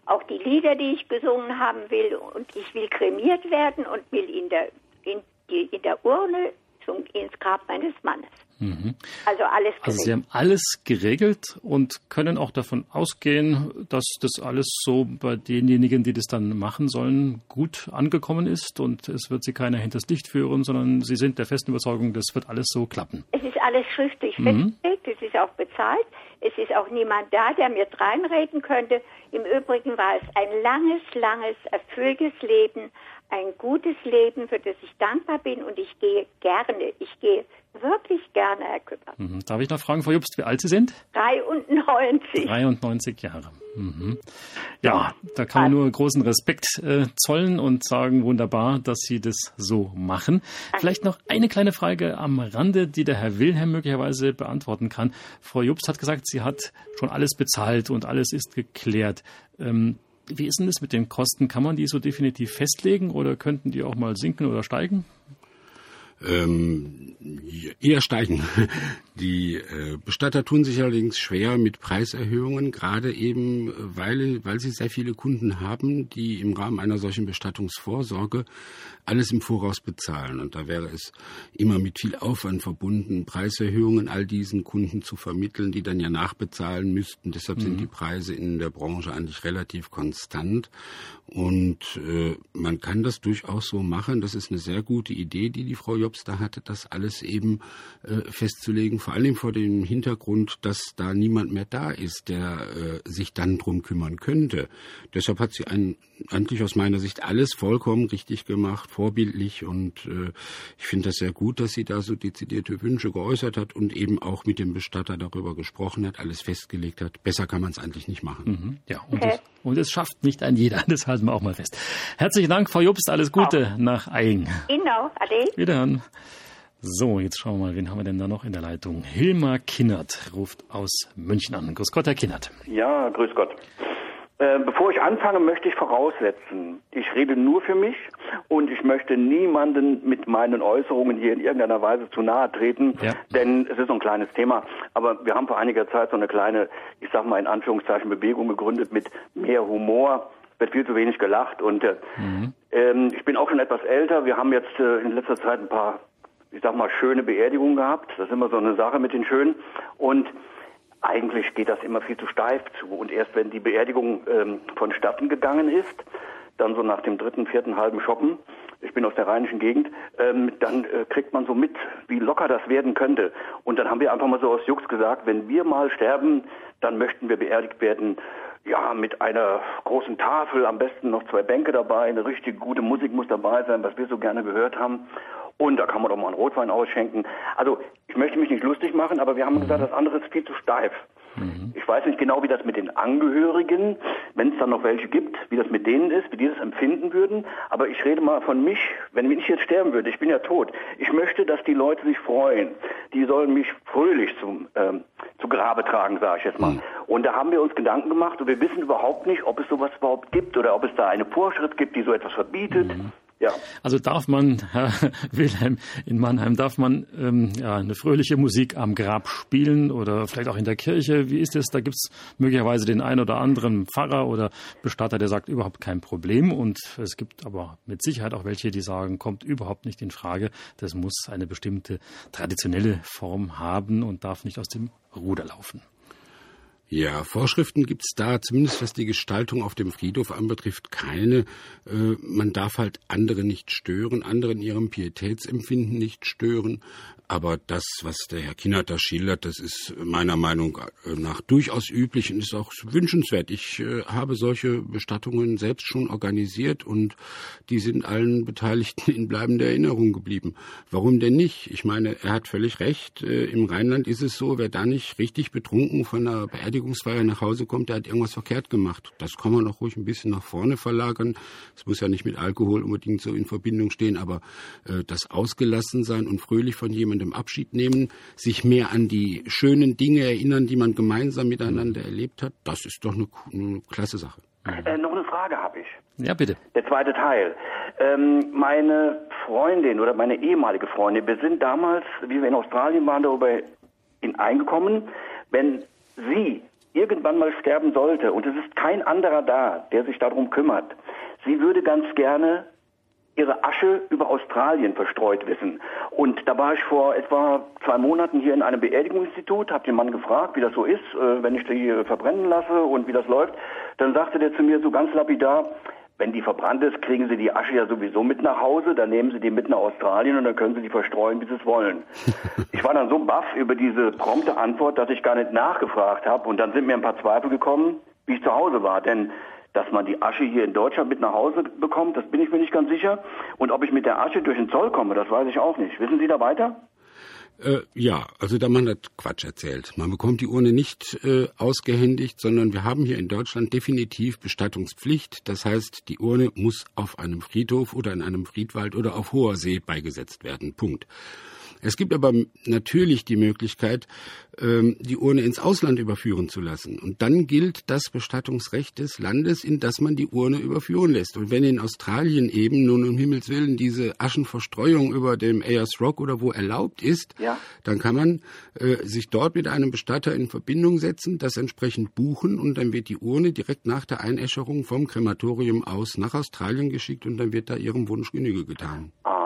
auch die Lieder, die ich gesungen haben will und ich will kremiert werden und will in der in, in der Urne zum, ins Grab meines Mannes. Mhm. Also alles geregelt. Also Sie haben alles geregelt und können auch davon ausgehen, dass das alles so bei denjenigen, die das dann machen sollen, gut angekommen ist und es wird Sie keiner hinters Licht führen, sondern Sie sind der festen Überzeugung, das wird alles so klappen. Es ist alles schriftlich mhm. festgelegt, es ist auch bezahlt, es ist auch niemand da, der mir reinreden könnte. Im Übrigen war es ein langes, langes, erfülltes Leben, ein gutes Leben, für das ich dankbar bin und ich gehe gerne, ich gehe wirklich gerne, Herr Küpper. Mhm. Darf ich noch fragen, Frau Jobst, wie alt Sie sind? 93. 93 Jahre. Mhm. Ja, da kann man nur großen Respekt äh, zollen und sagen, wunderbar, dass Sie das so machen. Vielleicht noch eine kleine Frage am Rande, die der Herr Wilhelm möglicherweise beantworten kann. Frau Jobst hat gesagt, sie hat schon alles bezahlt und alles ist geklärt. Ähm, wie ist denn das mit den Kosten? Kann man die so definitiv festlegen oder könnten die auch mal sinken oder steigen? Ähm, eher steigen. Die äh, Bestatter tun sich allerdings schwer mit Preiserhöhungen, gerade eben, weil, weil sie sehr viele Kunden haben, die im Rahmen einer solchen Bestattungsvorsorge alles im Voraus bezahlen. Und da wäre es immer mit viel Aufwand verbunden, Preiserhöhungen all diesen Kunden zu vermitteln, die dann ja nachbezahlen müssten. Deshalb mhm. sind die Preise in der Branche eigentlich relativ konstant. Und äh, man kann das durchaus so machen. Das ist eine sehr gute Idee, die die Frau Jobs da hatte, das alles eben äh, festzulegen vor allem vor dem Hintergrund, dass da niemand mehr da ist, der äh, sich dann drum kümmern könnte. Deshalb hat sie ein, eigentlich aus meiner Sicht alles vollkommen richtig gemacht, vorbildlich und äh, ich finde das sehr gut, dass sie da so dezidierte Wünsche geäußert hat und eben auch mit dem Bestatter darüber gesprochen hat, alles festgelegt hat. Besser kann man es eigentlich nicht machen. Mhm. Ja, und, okay. es, und es schafft nicht ein jeder, das halten wir auch mal fest. Herzlichen Dank, Frau Jobst, alles Gute oh. nach Aing. Genau, ade. Wiederhören. So, jetzt schauen wir mal, wen haben wir denn da noch in der Leitung? Hilmar Kinnert ruft aus München an. Grüß Gott, Herr Kinnert. Ja, grüß Gott. Äh, bevor ich anfange, möchte ich voraussetzen, ich rede nur für mich und ich möchte niemanden mit meinen Äußerungen hier in irgendeiner Weise zu nahe treten, ja. denn es ist so ein kleines Thema. Aber wir haben vor einiger Zeit so eine kleine, ich sag mal in Anführungszeichen, Bewegung gegründet mit mehr Humor wird viel zu wenig gelacht und äh, mhm. ähm, ich bin auch schon etwas älter. Wir haben jetzt äh, in letzter Zeit ein paar ich sag mal, schöne Beerdigung gehabt. Das ist immer so eine Sache mit den Schönen. Und eigentlich geht das immer viel zu steif zu. Und erst wenn die Beerdigung ähm, vonstatten gegangen ist, dann so nach dem dritten, vierten halben Shoppen, ich bin aus der rheinischen Gegend, ähm, dann äh, kriegt man so mit, wie locker das werden könnte. Und dann haben wir einfach mal so aus Jux gesagt, wenn wir mal sterben, dann möchten wir beerdigt werden, ja, mit einer großen Tafel, am besten noch zwei Bänke dabei, eine richtig gute Musik muss dabei sein, was wir so gerne gehört haben. Und da kann man doch mal einen Rotwein ausschenken. Also ich möchte mich nicht lustig machen, aber wir haben mhm. gesagt, das andere ist viel zu steif. Mhm. Ich weiß nicht genau, wie das mit den Angehörigen, wenn es dann noch welche gibt, wie das mit denen ist, wie die das empfinden würden. Aber ich rede mal von mich, wenn ich jetzt sterben würde, ich bin ja tot. Ich möchte, dass die Leute sich freuen. Die sollen mich fröhlich zum, ähm, zu Grabe tragen, sage ich jetzt mal. Mhm. Und da haben wir uns Gedanken gemacht und wir wissen überhaupt nicht, ob es sowas überhaupt gibt oder ob es da eine Vorschrift gibt, die so etwas verbietet. Mhm. Ja. Also darf man, Herr Wilhelm, in Mannheim, darf man ähm, ja, eine fröhliche Musik am Grab spielen oder vielleicht auch in der Kirche? Wie ist es? Da gibt es möglicherweise den einen oder anderen Pfarrer oder Bestatter, der sagt, überhaupt kein Problem. Und es gibt aber mit Sicherheit auch welche, die sagen, kommt überhaupt nicht in Frage. Das muss eine bestimmte traditionelle Form haben und darf nicht aus dem Ruder laufen. Ja, Vorschriften gibt es da, zumindest was die Gestaltung auf dem Friedhof anbetrifft, keine. Äh, man darf halt andere nicht stören, andere in ihrem Pietätsempfinden nicht stören. Aber das, was der Herr Kinnert da schildert, das ist meiner Meinung nach durchaus üblich und ist auch wünschenswert. Ich äh, habe solche Bestattungen selbst schon organisiert und die sind allen Beteiligten in bleibender Erinnerung geblieben. Warum denn nicht? Ich meine, er hat völlig recht. Äh, Im Rheinland ist es so, wer da nicht richtig betrunken von einer Beerdigungsfeier nach Hause kommt, der hat irgendwas verkehrt gemacht. Das kann man auch ruhig ein bisschen nach vorne verlagern. Es muss ja nicht mit Alkohol unbedingt so in Verbindung stehen, aber äh, das ausgelassen sein und fröhlich von jemandem jemandem Abschied nehmen, sich mehr an die schönen Dinge erinnern, die man gemeinsam miteinander erlebt hat, das ist doch eine, eine klasse Sache. Äh, noch eine Frage habe ich. Ja, bitte. Der zweite Teil. Ähm, meine Freundin oder meine ehemalige Freundin, wir sind damals, wie wir in Australien waren, darüber eingekommen, wenn sie irgendwann mal sterben sollte und es ist kein anderer da, der sich darum kümmert, sie würde ganz gerne ihre Asche über Australien verstreut wissen. Und da war ich vor etwa zwei Monaten hier in einem Beerdigungsinstitut, habe den Mann gefragt, wie das so ist, äh, wenn ich die verbrennen lasse und wie das läuft. Dann sagte der zu mir so ganz lapidar, wenn die verbrannt ist, kriegen Sie die Asche ja sowieso mit nach Hause, dann nehmen Sie die mit nach Australien und dann können Sie die verstreuen, wie Sie es wollen. Ich war dann so baff über diese prompte Antwort, dass ich gar nicht nachgefragt habe und dann sind mir ein paar Zweifel gekommen, wie ich zu Hause war. Denn dass man die Asche hier in Deutschland mit nach Hause bekommt, das bin ich mir nicht ganz sicher. Und ob ich mit der Asche durch den Zoll komme, das weiß ich auch nicht. Wissen Sie da weiter? Äh, ja, also da man hat Quatsch erzählt. Man bekommt die Urne nicht äh, ausgehändigt, sondern wir haben hier in Deutschland definitiv Bestattungspflicht. Das heißt, die Urne muss auf einem Friedhof oder in einem Friedwald oder auf hoher See beigesetzt werden. Punkt. Es gibt aber natürlich die Möglichkeit, ähm, die Urne ins Ausland überführen zu lassen. Und dann gilt das Bestattungsrecht des Landes, in das man die Urne überführen lässt. Und wenn in Australien eben nun um Himmels Willen diese Aschenverstreuung über dem Ayers Rock oder wo erlaubt ist, ja. dann kann man äh, sich dort mit einem Bestatter in Verbindung setzen, das entsprechend buchen und dann wird die Urne direkt nach der Einäscherung vom Krematorium aus nach Australien geschickt und dann wird da ihrem Wunsch Genüge getan. Aha.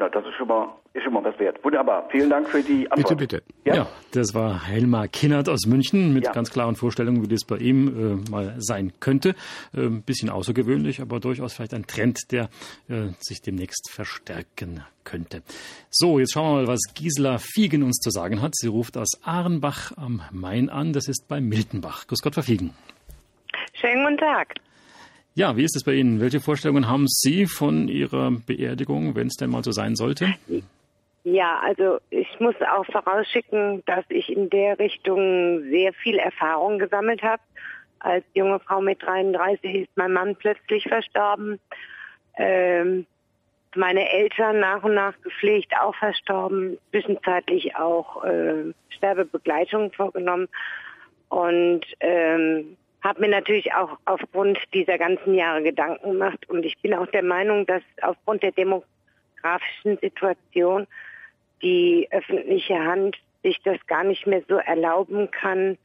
Na, das ist schon mal ist schon mal was wert. Wunderbar. Vielen Dank für die Antwort. Bitte, bitte. Ja, ja das war Helmar Kinnert aus München mit ja. ganz klaren Vorstellungen, wie das bei ihm äh, mal sein könnte. Ein äh, bisschen außergewöhnlich, aber durchaus vielleicht ein Trend, der äh, sich demnächst verstärken könnte. So, jetzt schauen wir mal, was Gisela Fiegen uns zu sagen hat. Sie ruft aus Ahrenbach am Main an. Das ist bei Miltenbach. Grüß Gott, Frau Fiegen. Schönen guten Tag. Ja, wie ist es bei Ihnen? Welche Vorstellungen haben Sie von Ihrer Beerdigung, wenn es denn mal so sein sollte? Ja, also ich muss auch vorausschicken, dass ich in der Richtung sehr viel Erfahrung gesammelt habe. Als junge Frau mit 33 ist mein Mann plötzlich verstorben. Ähm, meine Eltern nach und nach gepflegt, auch verstorben, zwischenzeitlich auch äh, Sterbebegleitung vorgenommen und ähm, habe mir natürlich auch aufgrund dieser ganzen Jahre Gedanken gemacht und ich bin auch der Meinung, dass aufgrund der demografischen Situation die öffentliche Hand sich das gar nicht mehr so erlauben kann,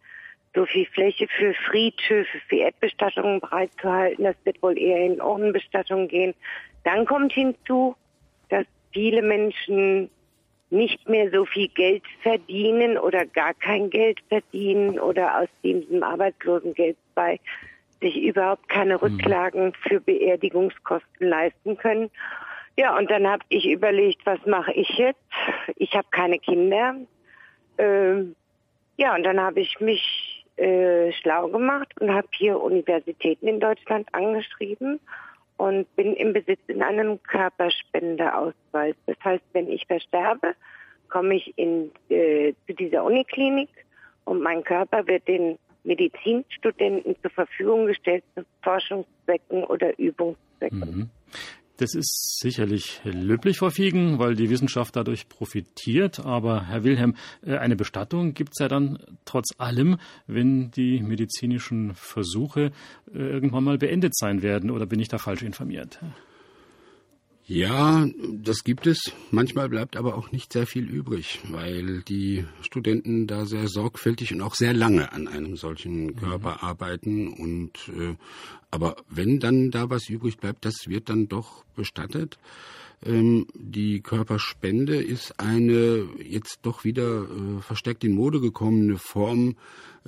so viel Fläche für Friedhöfe, für Erdbestattungen bereitzuhalten. Das wird wohl eher in Urnenbestattungen gehen. Dann kommt hinzu, dass viele Menschen nicht mehr so viel Geld verdienen oder gar kein Geld verdienen oder aus diesem Arbeitslosengeld bei sich überhaupt keine mhm. Rücklagen für Beerdigungskosten leisten können. Ja, und dann habe ich überlegt, was mache ich jetzt? Ich habe keine Kinder. Ähm, ja, und dann habe ich mich äh, schlau gemacht und habe hier Universitäten in Deutschland angeschrieben und bin im Besitz in einem Körperspendeausweis. Das heißt, wenn ich versterbe, komme ich in, äh, zu dieser Uniklinik und mein Körper wird den Medizinstudenten zur Verfügung gestellt zu Forschungszwecken oder Übungszwecken. Mhm. Das ist sicherlich löblich verfiegen, weil die Wissenschaft dadurch profitiert. Aber Herr Wilhelm, äh, eine Bestattung gibt es ja dann trotz allem, wenn die medizinischen Versuche äh, irgendwann mal beendet sein werden. Oder bin ich da falsch informiert? Ja, das gibt es. Manchmal bleibt aber auch nicht sehr viel übrig, weil die Studenten da sehr sorgfältig und auch sehr lange an einem solchen mhm. Körper mhm. arbeiten. Und äh, aber wenn dann da was übrig bleibt, das wird dann doch bestattet. Ähm, die Körperspende ist eine jetzt doch wieder äh, verstärkt in Mode gekommene Form,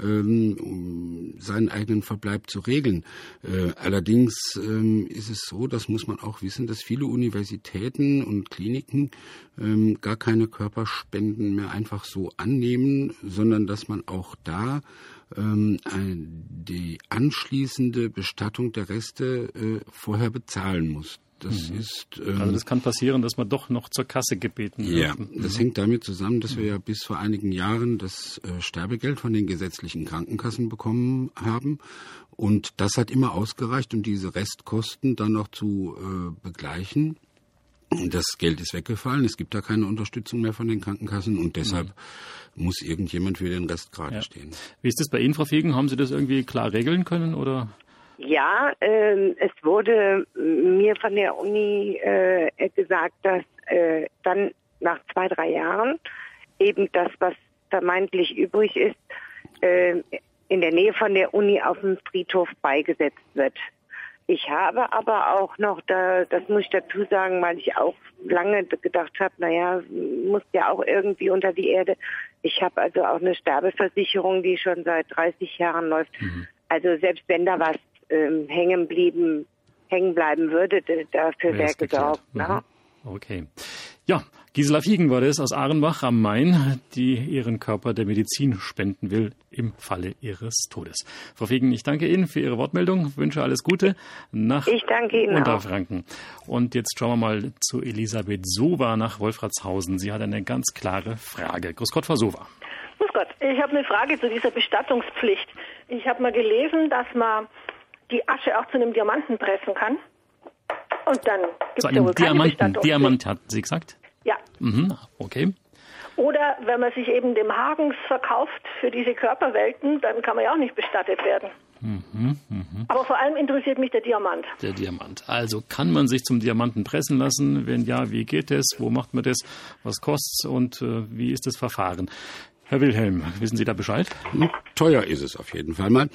ähm, um seinen eigenen Verbleib zu regeln. Äh, allerdings ähm, ist es so, das muss man auch wissen, dass viele Universitäten und Kliniken gar keine Körperspenden mehr einfach so annehmen, sondern dass man auch da die anschließende Bestattung der Reste äh, vorher bezahlen muss. Das mhm. ist. Ähm, also das kann passieren, dass man doch noch zur Kasse gebeten wird. Ja, das mhm. hängt damit zusammen, dass wir ja bis vor einigen Jahren das äh, Sterbegeld von den gesetzlichen Krankenkassen bekommen haben. Und das hat immer ausgereicht, um diese Restkosten dann noch zu äh, begleichen. Das Geld ist weggefallen, es gibt da keine Unterstützung mehr von den Krankenkassen und deshalb mhm. muss irgendjemand für den Rest gerade ja. stehen. Wie ist das bei Ihnen, Frau Fegen? Haben Sie das irgendwie klar regeln können oder? Ja, äh, es wurde mir von der Uni äh, gesagt, dass äh, dann nach zwei, drei Jahren eben das, was vermeintlich übrig ist, äh, in der Nähe von der Uni auf dem Friedhof beigesetzt wird. Ich habe aber auch noch, da, das muss ich dazu sagen, weil ich auch lange gedacht habe, naja, muss ja auch irgendwie unter die Erde. Ich habe also auch eine Sterbeversicherung, die schon seit 30 Jahren läuft. Mhm. Also selbst wenn da was ähm, hängen blieben, hängen bleiben würde, dafür wäre gesorgt. Ne? Mhm. Okay. Ja, Gisela Fiegen war das aus Ahrenbach am Main, die ihren Körper der Medizin spenden will im Falle ihres Todes. Frau Fiegen, ich danke Ihnen für Ihre Wortmeldung, wünsche alles Gute nach ich danke Ihnen Unterfranken. Auch. Und jetzt schauen wir mal zu Elisabeth Sova nach Wolfratshausen. Sie hat eine ganz klare Frage. Grüß Gott, Frau Sova. Grüß Gott, ich habe eine Frage zu dieser Bestattungspflicht. Ich habe mal gelesen, dass man die Asche auch zu einem Diamanten pressen kann. Und dann gibt es ja wohl Diamanten, Diamant hat sie gesagt? Ja. Mhm, okay. Oder wenn man sich eben dem Hagens verkauft für diese Körperwelten, dann kann man ja auch nicht bestattet werden. Mhm, mh. Aber vor allem interessiert mich der Diamant. Der Diamant. Also kann man sich zum Diamanten pressen lassen? Wenn ja, wie geht es? Wo macht man das? Was kostet es? Und äh, wie ist das Verfahren? Herr Wilhelm, wissen Sie da Bescheid? Teuer ist es auf jeden Fall mal.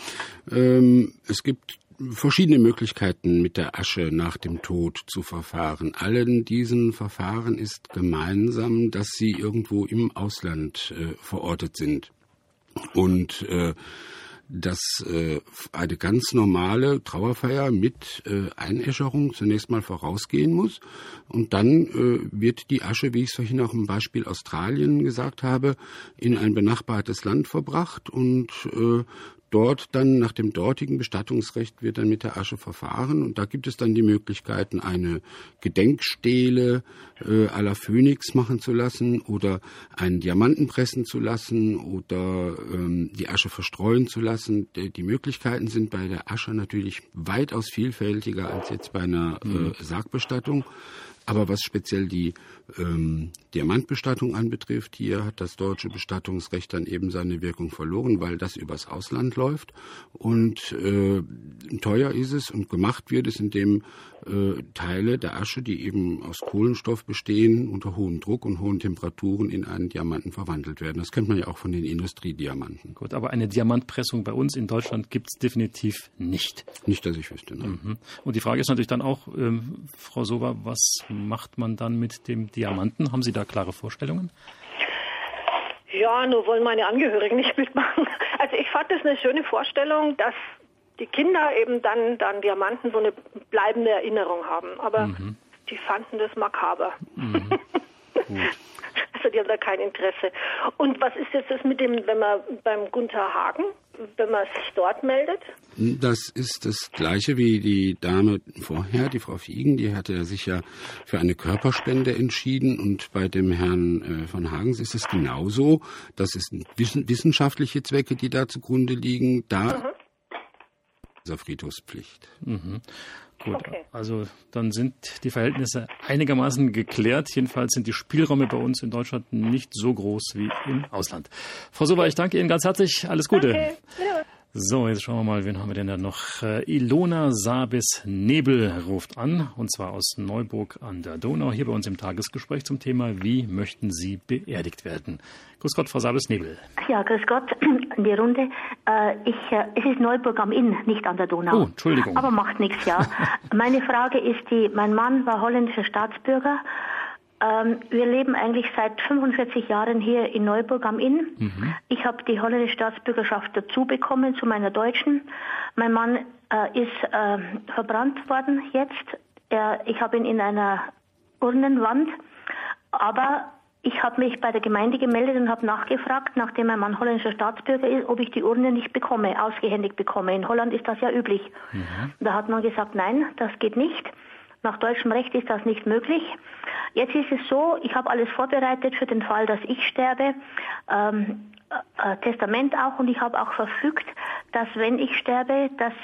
Ähm, es gibt verschiedene Möglichkeiten mit der Asche nach dem Tod zu verfahren. Allen diesen Verfahren ist gemeinsam, dass sie irgendwo im Ausland äh, verortet sind. Und äh, dass äh, eine ganz normale Trauerfeier mit äh, Einäscherung zunächst mal vorausgehen muss. Und dann äh, wird die Asche, wie ich es vorhin auch im Beispiel Australien gesagt habe, in ein benachbartes Land verbracht und äh, dort dann nach dem dortigen Bestattungsrecht wird dann mit der Asche verfahren und da gibt es dann die Möglichkeiten, eine Gedenkstele äh, à la Phoenix machen zu lassen oder einen Diamanten pressen zu lassen oder ähm, die Asche verstreuen zu lassen. Die, Möglichkeiten sind bei der Asche natürlich weitaus vielfältiger als jetzt bei einer äh, mhm. Sargbestattung. Aber was speziell die ähm, Diamantbestattung anbetrifft, hier hat das deutsche Bestattungsrecht dann eben seine Wirkung verloren, weil das übers Ausland läuft. Und äh, teuer ist es und gemacht wird es, indem äh, Teile der Asche, die eben aus Kohlenstoff bestehen, unter hohem Druck und hohen Temperaturen in einen Diamanten verwandelt werden. Das kennt man ja auch von den Industriediamanten. Gut, aber eine Diamantpressung bei uns in Deutschland gibt es definitiv nicht. Nicht, dass ich wüsste. Nein. Mhm. Und die Frage ist natürlich dann auch, ähm, Frau Sova, was macht man dann mit dem Diamanten? Haben Sie da klare Vorstellungen? Ja, nur wollen meine Angehörigen nicht mitmachen. Also ich fand das eine schöne Vorstellung, dass die Kinder eben dann, dann Diamanten so eine bleibende Erinnerung haben. Aber mhm. die fanden das makaber. Mhm. also die haben da kein Interesse. Und was ist jetzt das mit dem, wenn man beim Gunther Hagen, wenn man sich dort meldet? Das ist das Gleiche wie die Dame vorher, die Frau Fiegen, die hatte sich ja für eine Körperspende entschieden und bei dem Herrn äh, von Hagens ist es genauso. Das ist wissenschaftliche Zwecke, die da zugrunde liegen. Da mhm dieser Friedhofspflicht. Mhm. Gut, okay. also dann sind die Verhältnisse einigermaßen geklärt. Jedenfalls sind die Spielräume bei uns in Deutschland nicht so groß wie im Ausland. Frau Sober, ich danke Ihnen ganz herzlich. Alles Gute. Danke. So, jetzt schauen wir mal, wen haben wir denn da noch? Äh, Ilona Sabis Nebel ruft an, und zwar aus Neuburg an der Donau, hier bei uns im Tagesgespräch zum Thema, wie möchten Sie beerdigt werden? Grüß Gott, Frau Sabis Nebel. Ja, grüß Gott in die Runde. Äh, ich, äh, es ist Neuburg am Inn, nicht an der Donau. Oh, Entschuldigung. Aber macht nichts, ja. Meine Frage ist die, mein Mann war holländischer Staatsbürger, ähm, wir leben eigentlich seit 45 Jahren hier in Neuburg am Inn. Mhm. Ich habe die holländische Staatsbürgerschaft dazu bekommen zu meiner deutschen. Mein Mann äh, ist äh, verbrannt worden jetzt. Er, ich habe ihn in einer Urnenwand. Aber ich habe mich bei der Gemeinde gemeldet und habe nachgefragt, nachdem mein Mann holländischer Staatsbürger ist, ob ich die Urne nicht bekomme, ausgehändigt bekomme. In Holland ist das ja üblich. Mhm. Da hat man gesagt, nein, das geht nicht. Nach deutschem Recht ist das nicht möglich. Jetzt ist es so, ich habe alles vorbereitet für den Fall, dass ich sterbe. Ähm, äh, Testament auch und ich habe auch verfügt, dass wenn ich sterbe, dass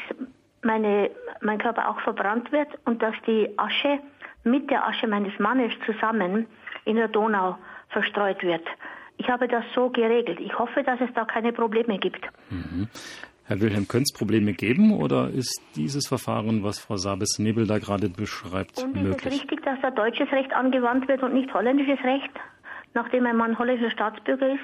meine, mein Körper auch verbrannt wird und dass die Asche mit der Asche meines Mannes zusammen in der Donau verstreut wird. Ich habe das so geregelt. Ich hoffe, dass es da keine Probleme gibt. Mhm. Herr Wilhelm, könnte es Probleme geben oder ist dieses Verfahren, was Frau Sabes-Nebel da gerade beschreibt, und möglich? ist es richtig, dass da deutsches Recht angewandt wird und nicht holländisches Recht, nachdem ein Mann holländischer Staatsbürger ist?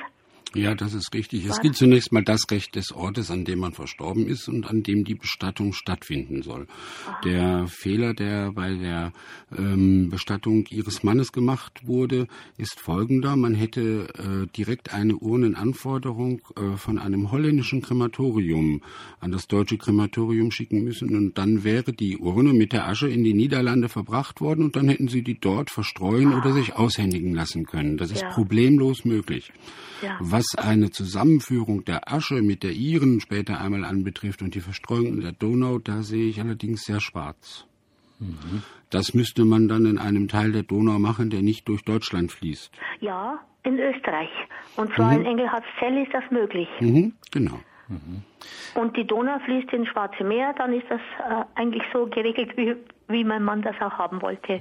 Ja, das ist richtig. Es gilt zunächst mal das Recht des Ortes, an dem man verstorben ist und an dem die Bestattung stattfinden soll. Aha. Der Fehler, der bei der ähm, Bestattung ihres Mannes gemacht wurde, ist folgender. Man hätte äh, direkt eine Urnenanforderung äh, von einem holländischen Krematorium an das deutsche Krematorium schicken müssen und dann wäre die Urne mit der Asche in die Niederlande verbracht worden und dann hätten sie die dort verstreuen ah. oder sich aushändigen lassen können. Das ist ja. problemlos möglich. Ja. Was eine Zusammenführung der Asche mit der Iren später einmal anbetrifft und die Verstreuung in der Donau, da sehe ich allerdings sehr schwarz. Mhm. Das müsste man dann in einem Teil der Donau machen, der nicht durch Deutschland fließt. Ja, in Österreich. Und zwar mhm. in Engelhartszell ist das möglich. Mhm, genau. Mhm. Und die Donau fließt ins Schwarze Meer, dann ist das äh, eigentlich so geregelt, wie, wie mein Mann das auch haben wollte.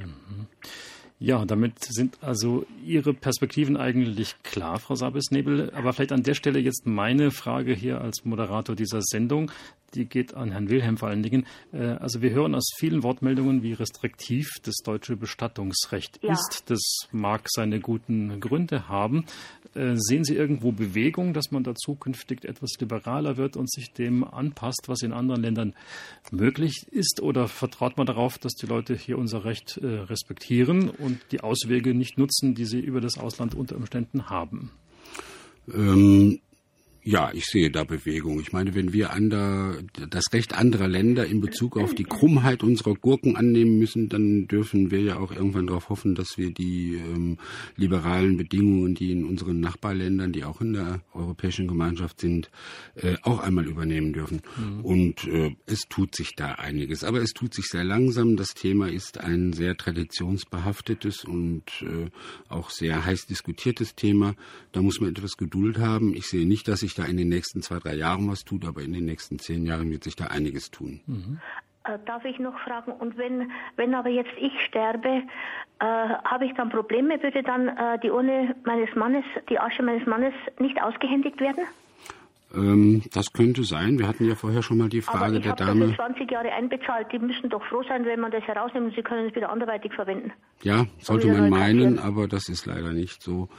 Ja, damit sind also Ihre Perspektiven eigentlich klar, Frau Sabes-Nebel. Aber vielleicht an der Stelle jetzt meine Frage hier als Moderator dieser Sendung die geht an Herrn Wilhelm vor allen Dingen. Äh, also wir hören aus vielen Wortmeldungen, wie restriktiv das deutsche Bestattungsrecht ja. ist. Das mag seine guten Gründe haben. Äh, sehen Sie irgendwo Bewegung, dass man da zukünftig etwas liberaler wird und sich dem anpasst, was in anderen Ländern möglich ist? Oder vertraut man darauf, dass die Leute hier unser Recht äh, respektieren und die Auswege nicht nutzen, die sie über das Ausland unter Umständen haben? Ähm, ja, ich sehe da Bewegung. Ich meine, wenn wir ander, das Recht anderer Länder in Bezug auf die Krummheit unserer Gurken annehmen müssen, dann dürfen wir ja auch irgendwann darauf hoffen, dass wir die ähm, liberalen Bedingungen, die in unseren Nachbarländern, die auch in der Europäischen Gemeinschaft sind, äh, auch einmal übernehmen dürfen. Mhm. Und äh, es tut sich da einiges. Aber es tut sich sehr langsam. Das Thema ist ein sehr traditionsbehaftetes und äh, auch sehr heiß diskutiertes Thema. Da muss man etwas Geduld haben. Ich sehe nicht, dass ich sich da in den nächsten zwei, drei Jahren was tut, aber in den nächsten zehn Jahren wird sich da einiges tun. Mhm. Äh, darf ich noch fragen, und wenn, wenn aber jetzt ich sterbe, äh, habe ich dann Probleme? Würde dann äh, die Urne meines Mannes, die Asche meines Mannes nicht ausgehändigt werden? Ähm, das könnte sein. Wir hatten ja vorher schon mal die Frage der Dame. Ich habe 20 Jahre einbezahlt. Die müssen doch froh sein, wenn man das herausnimmt und sie können es wieder anderweitig verwenden. Ja, sollte man meinen, aber das ist leider nicht so.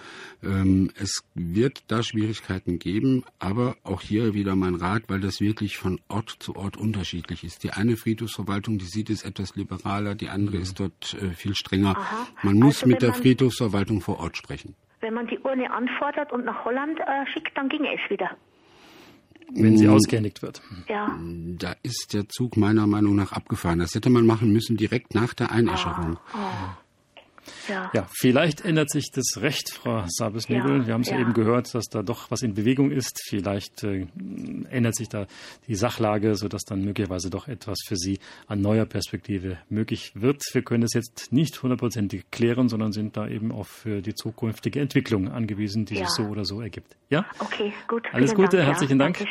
Ähm, es wird da Schwierigkeiten geben, aber auch hier wieder mein Rat, weil das wirklich von Ort zu Ort unterschiedlich ist. Die eine Friedhofsverwaltung, die sieht es etwas liberaler, die andere mhm. ist dort äh, viel strenger. Aha. Man muss also, mit der Friedhofsverwaltung vor Ort sprechen. Wenn man die Urne anfordert und nach Holland äh, schickt, dann ging es wieder wenn sie mm. ausgehändigt wird. Ja. Da ist der Zug meiner Meinung nach abgefahren. Das hätte man machen müssen direkt nach der Einäscherung. Oh, oh. Ja. ja, vielleicht ändert sich das Recht, Frau Sabes-Nebel. Ja, Wir haben es ja. eben gehört, dass da doch was in Bewegung ist. Vielleicht äh, ändert sich da die Sachlage, sodass dann möglicherweise doch etwas für Sie an neuer Perspektive möglich wird. Wir können es jetzt nicht hundertprozentig klären, sondern sind da eben auch für die zukünftige Entwicklung angewiesen, die sich so oder so ergibt. Ja? Okay, gut. Alles Gute, Dank, herzlichen Dank.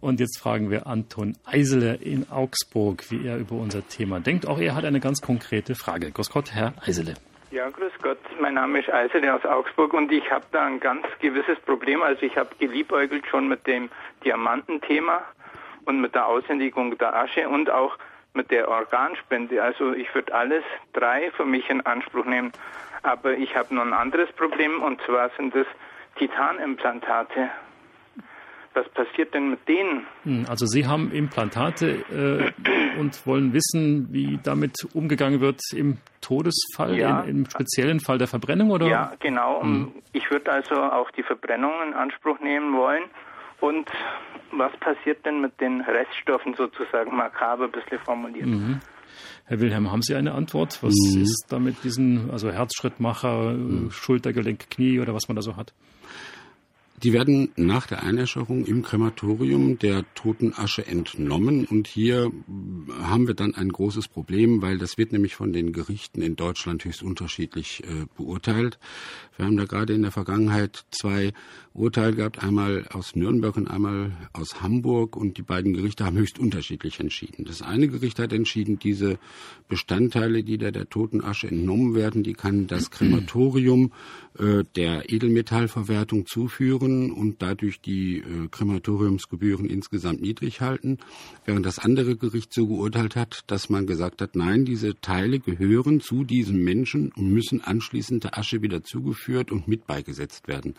Und jetzt fragen wir Anton Eisele in Augsburg, wie er über unser Thema denkt. Auch er hat eine ganz konkrete Frage. Grüß Gott, Herr Eisele. Ja, grüß Gott. Mein Name ist Eisele aus Augsburg und ich habe da ein ganz gewisses Problem. Also ich habe geliebäugelt schon mit dem Diamantenthema und mit der Aushändigung der Asche und auch mit der Organspende. Also ich würde alles drei für mich in Anspruch nehmen. Aber ich habe noch ein anderes Problem und zwar sind es Titanimplantate. Was passiert denn mit denen? Hm, also Sie haben Implantate äh, und wollen wissen, wie damit umgegangen wird im Todesfall, ja. in, im speziellen Fall der Verbrennung, oder? Ja, genau. Hm. Ich würde also auch die Verbrennung in Anspruch nehmen wollen. Und was passiert denn mit den Reststoffen sozusagen makaber ein bisschen formuliert? Mhm. Herr Wilhelm, haben Sie eine Antwort? Was mhm. ist da mit diesen, also Herzschrittmacher, mhm. Schultergelenk, Knie oder was man da so hat? Die werden nach der Einäscherung im Krematorium der Totenasche entnommen und hier haben wir dann ein großes Problem, weil das wird nämlich von den Gerichten in Deutschland höchst unterschiedlich äh, beurteilt. Wir haben da gerade in der Vergangenheit zwei Urteile gehabt, einmal aus Nürnberg und einmal aus Hamburg und die beiden Gerichte haben höchst unterschiedlich entschieden. Das eine Gericht hat entschieden, diese Bestandteile, die da der Totenasche entnommen werden, die kann das Krematorium äh, der Edelmetallverwertung zuführen und dadurch die äh, Krematoriumsgebühren insgesamt niedrig halten, während das andere Gericht so geurteilt hat, dass man gesagt hat, nein, diese Teile gehören zu diesem Menschen und müssen anschließend der Asche wieder zugeführt und mit beigesetzt werden.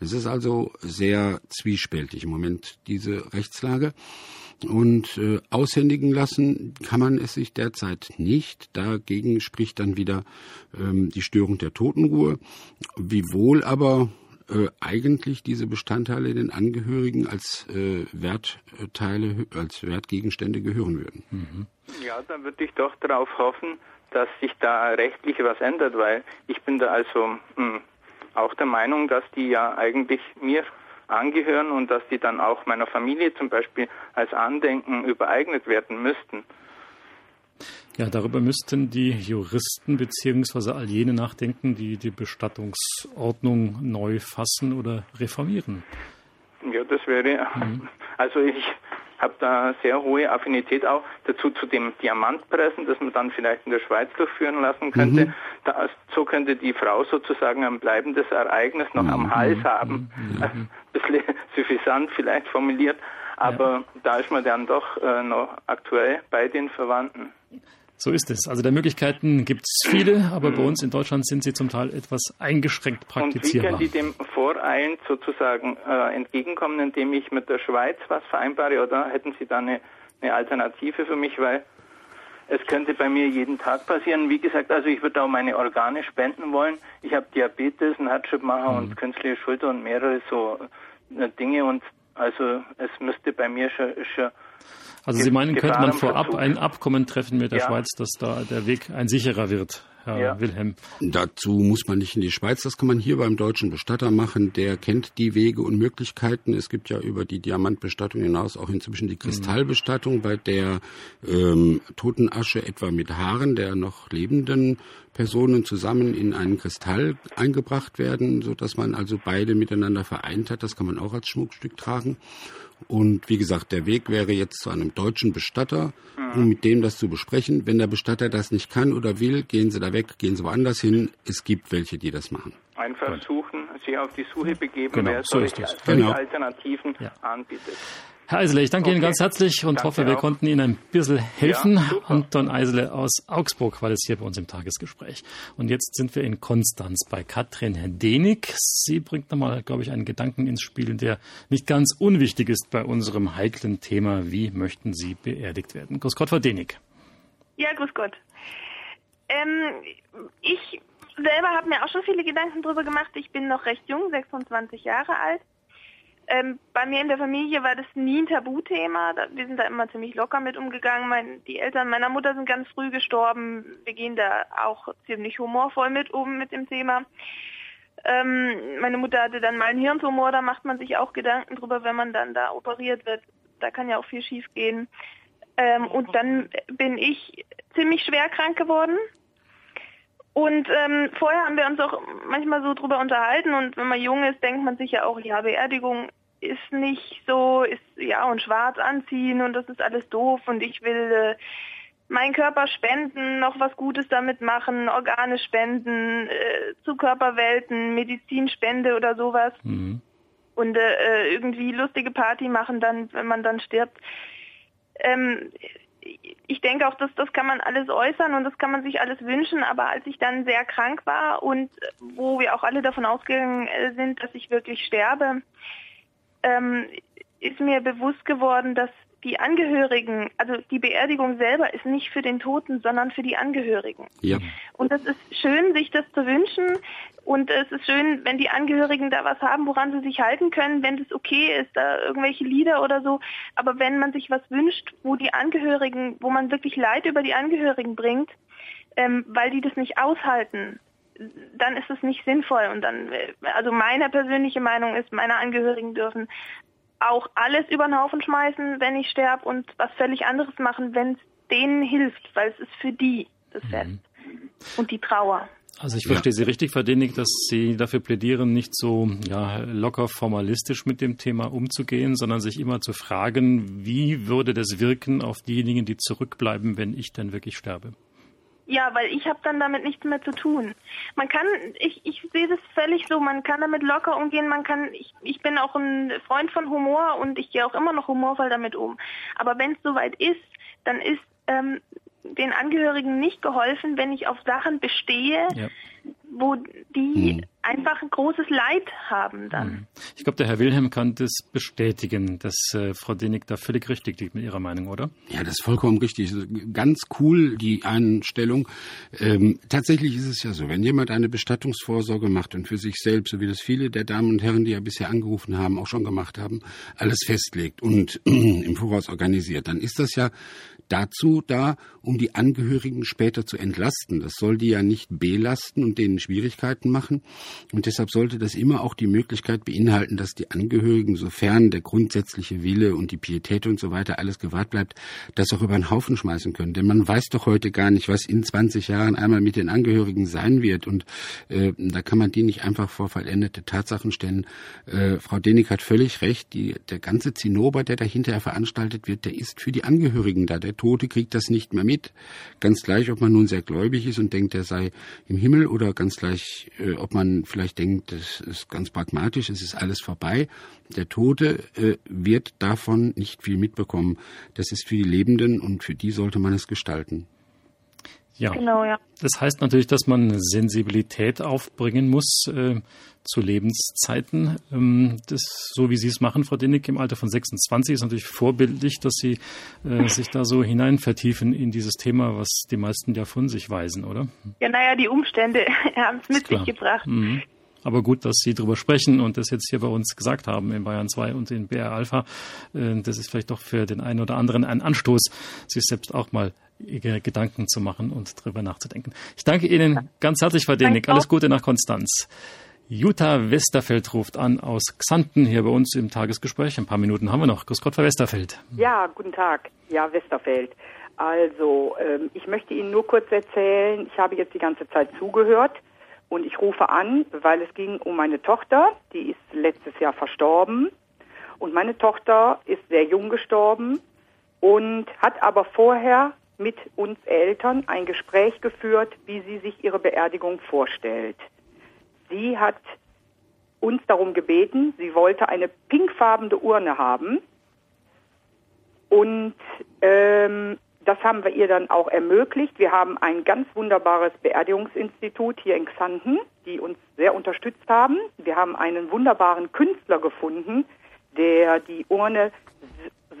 Es ist also sehr zwiespältig im Moment diese Rechtslage. Und äh, aushändigen lassen kann man es sich derzeit nicht. Dagegen spricht dann wieder ähm, die Störung der Totenruhe, wiewohl aber äh, eigentlich diese Bestandteile den Angehörigen als äh, Wertteile, als Wertgegenstände gehören würden. Mhm. Ja, dann würde ich doch darauf hoffen, dass sich da rechtlich was ändert, weil ich bin da also mh, hm, auch der Meinung, dass die ja eigentlich mir angehören und dass die dann auch meiner Familie zum Beispiel als Andenken übereignet werden müssten. Ja, darüber müssten die Juristen bzw. all jene nachdenken, die die Bestattungsordnung neu fassen oder reformieren. Ja, das wäre, mhm. also ich habe da sehr hohe Affinität auch dazu zu dem Diamantpressen, das man dann vielleicht in der Schweiz durchführen lassen könnte. Mhm. Da, so könnte die Frau sozusagen ein bleibendes Ereignis noch mhm. am Hals haben. Mhm. Ein bisschen suffisant vielleicht formuliert, aber ja. da ist man dann doch äh, noch aktuell bei den Verwandten. So ist es. Also der Möglichkeiten gibt es viele, aber bei uns in Deutschland sind sie zum Teil etwas eingeschränkt praktizierbar. Und wie können die dem voreilend sozusagen äh, entgegenkommen, indem ich mit der Schweiz was vereinbare oder hätten Sie da eine, eine Alternative für mich, weil es könnte bei mir jeden Tag passieren. Wie gesagt, also ich würde auch meine Organe spenden wollen. Ich habe Diabetes, einen Herzschrittmacher mhm. und künstliche Schulter und mehrere so äh, Dinge und also es müsste bei mir schon, schon also Sie meinen, könnte man vorab ein Abkommen treffen mit der ja. Schweiz, dass da der Weg ein sicherer wird? Herr ja. Wilhelm. Dazu muss man nicht in die Schweiz, das kann man hier beim deutschen Bestatter machen. Der kennt die Wege und Möglichkeiten. Es gibt ja über die Diamantbestattung hinaus auch inzwischen die Kristallbestattung, bei der ähm, Totenasche etwa mit Haaren der noch lebenden Personen zusammen in einen Kristall eingebracht werden, so dass man also beide miteinander vereint hat. Das kann man auch als Schmuckstück tragen. Und wie gesagt, der Weg wäre jetzt zu einem deutschen Bestatter, um mit dem das zu besprechen. Wenn der Bestatter das nicht kann oder will, gehen Sie da weg, gehen Sie woanders hin. Es gibt welche, die das machen. Einfach suchen, sich auf die Suche begeben, genau, wer so solche, genau. Alternativen ja. anbietet. Herr Eisele, ich danke okay. Ihnen ganz herzlich und Danke hoffe, wir auch. konnten Ihnen ein bisschen helfen. Ja, Anton Eisele aus Augsburg war das hier bei uns im Tagesgespräch. Und jetzt sind wir in Konstanz bei Katrin Denig. Sie bringt nochmal, glaube ich, einen Gedanken ins Spiel, der nicht ganz unwichtig ist bei unserem heiklen Thema. Wie möchten Sie beerdigt werden? Grüß Gott, Frau Denig. Ja, grüß Gott. Ähm, ich selber habe mir auch schon viele Gedanken darüber gemacht. Ich bin noch recht jung, 26 Jahre alt. Ähm, bei mir in der Familie war das nie ein Tabuthema. Wir sind da immer ziemlich locker mit umgegangen. Mein, die Eltern meiner Mutter sind ganz früh gestorben. Wir gehen da auch ziemlich humorvoll mit um mit dem Thema. Ähm, meine Mutter hatte dann mal einen Hirntumor, da macht man sich auch Gedanken drüber, wenn man dann da operiert wird. Da kann ja auch viel schief gehen. Ähm, und dann bin ich ziemlich schwer krank geworden. Und ähm, vorher haben wir uns auch manchmal so drüber unterhalten und wenn man jung ist, denkt man sich ja auch, ja, Beerdigung ist nicht so, ist ja und schwarz anziehen und das ist alles doof und ich will äh, meinen Körper spenden, noch was Gutes damit machen, Organe spenden, äh, zu Körperwelten, Medizinspende oder sowas. Mhm. Und äh, irgendwie lustige Party machen dann, wenn man dann stirbt. ähm, ich denke auch, dass das kann man alles äußern und das kann man sich alles wünschen, aber als ich dann sehr krank war und wo wir auch alle davon ausgegangen äh, sind, dass ich wirklich sterbe, ähm, ist mir bewusst geworden, dass die Angehörigen, also die Beerdigung selber ist nicht für den Toten, sondern für die Angehörigen. Ja. Und es ist schön, sich das zu wünschen. Und es ist schön, wenn die Angehörigen da was haben, woran sie sich halten können, wenn das okay ist, da irgendwelche Lieder oder so. Aber wenn man sich was wünscht, wo die Angehörigen, wo man wirklich Leid über die Angehörigen bringt, ähm, weil die das nicht aushalten, dann ist es nicht sinnvoll. Und dann, äh, also meine persönliche Meinung ist, meine Angehörigen dürfen auch alles über den Haufen schmeißen, wenn ich sterbe und was völlig anderes machen, wenn es denen hilft, weil es ist für die das mhm. Fest mhm. und die Trauer. Also ich verstehe ja. Sie richtig, Frau Denig, dass Sie dafür plädieren, nicht so ja, locker formalistisch mit dem Thema umzugehen, sondern sich immer zu fragen, wie würde das wirken auf diejenigen, die zurückbleiben, wenn ich denn wirklich sterbe? Ja, weil ich habe dann damit nichts mehr zu tun. Man kann, ich, ich sehe das völlig so, man kann damit locker umgehen, man kann, ich, ich bin auch ein Freund von Humor und ich gehe auch immer noch humorvoll damit um. Aber wenn es soweit ist, dann ist ähm, den Angehörigen nicht geholfen, wenn ich auf Sachen bestehe, ja. wo die hm. Großes Leid haben dann. Hm. Ich glaube, der Herr Wilhelm kann das bestätigen, dass äh, Frau Denig da völlig richtig liegt mit ihrer Meinung, oder? Ja, das ist vollkommen richtig. Ganz cool, die Einstellung. Ähm, tatsächlich ist es ja so, wenn jemand eine Bestattungsvorsorge macht und für sich selbst, so wie das viele der Damen und Herren, die ja bisher angerufen haben, auch schon gemacht haben, alles festlegt und im Voraus organisiert, dann ist das ja dazu da, um die Angehörigen später zu entlasten. Das soll die ja nicht belasten und denen Schwierigkeiten machen. Und deshalb sollte das immer auch die Möglichkeit beinhalten, dass die Angehörigen, sofern der grundsätzliche Wille und die Pietät und so weiter alles gewahrt bleibt, das auch über den Haufen schmeißen können. Denn man weiß doch heute gar nicht, was in 20 Jahren einmal mit den Angehörigen sein wird. Und äh, da kann man die nicht einfach vor vollendete Tatsachen stellen. Äh, Frau Denig hat völlig recht. Die, der ganze Zinnober, der dahinter veranstaltet wird, der ist für die Angehörigen da. Der der Tote kriegt das nicht mehr mit. Ganz gleich, ob man nun sehr gläubig ist und denkt, er sei im Himmel oder ganz gleich, äh, ob man vielleicht denkt, das ist ganz pragmatisch, es ist alles vorbei. Der Tote äh, wird davon nicht viel mitbekommen. Das ist für die Lebenden und für die sollte man es gestalten. Ja. Genau, ja. Das heißt natürlich, dass man Sensibilität aufbringen muss äh, zu Lebenszeiten. Ähm, das, so wie Sie es machen, Frau Dinnig, im Alter von 26 ist natürlich vorbildlich, dass Sie äh, sich da so hinein vertiefen in dieses Thema, was die meisten ja von sich weisen, oder? Ja, naja, die Umstände haben es mit sich gebracht. Mhm. Aber gut, dass Sie darüber sprechen und das jetzt hier bei uns gesagt haben in Bayern 2 und in BR Alpha. Äh, das ist vielleicht doch für den einen oder anderen ein Anstoß, sich selbst auch mal Gedanken zu machen und darüber nachzudenken. Ich danke Ihnen ganz herzlich, Frau Denig. Alles Gute nach Konstanz. Jutta Westerfeld ruft an aus Xanten hier bei uns im Tagesgespräch. Ein paar Minuten haben wir noch. Grüß Gott, Frau Westerfeld. Ja, guten Tag. Ja, Westerfeld. Also, ähm, ich möchte Ihnen nur kurz erzählen, ich habe jetzt die ganze Zeit zugehört und ich rufe an, weil es ging um meine Tochter, die ist letztes Jahr verstorben. Und meine Tochter ist sehr jung gestorben und hat aber vorher mit uns Eltern ein Gespräch geführt, wie sie sich ihre Beerdigung vorstellt. Sie hat uns darum gebeten, sie wollte eine pinkfarbene Urne haben. Und ähm, das haben wir ihr dann auch ermöglicht. Wir haben ein ganz wunderbares Beerdigungsinstitut hier in Xanten, die uns sehr unterstützt haben. Wir haben einen wunderbaren Künstler gefunden, der die Urne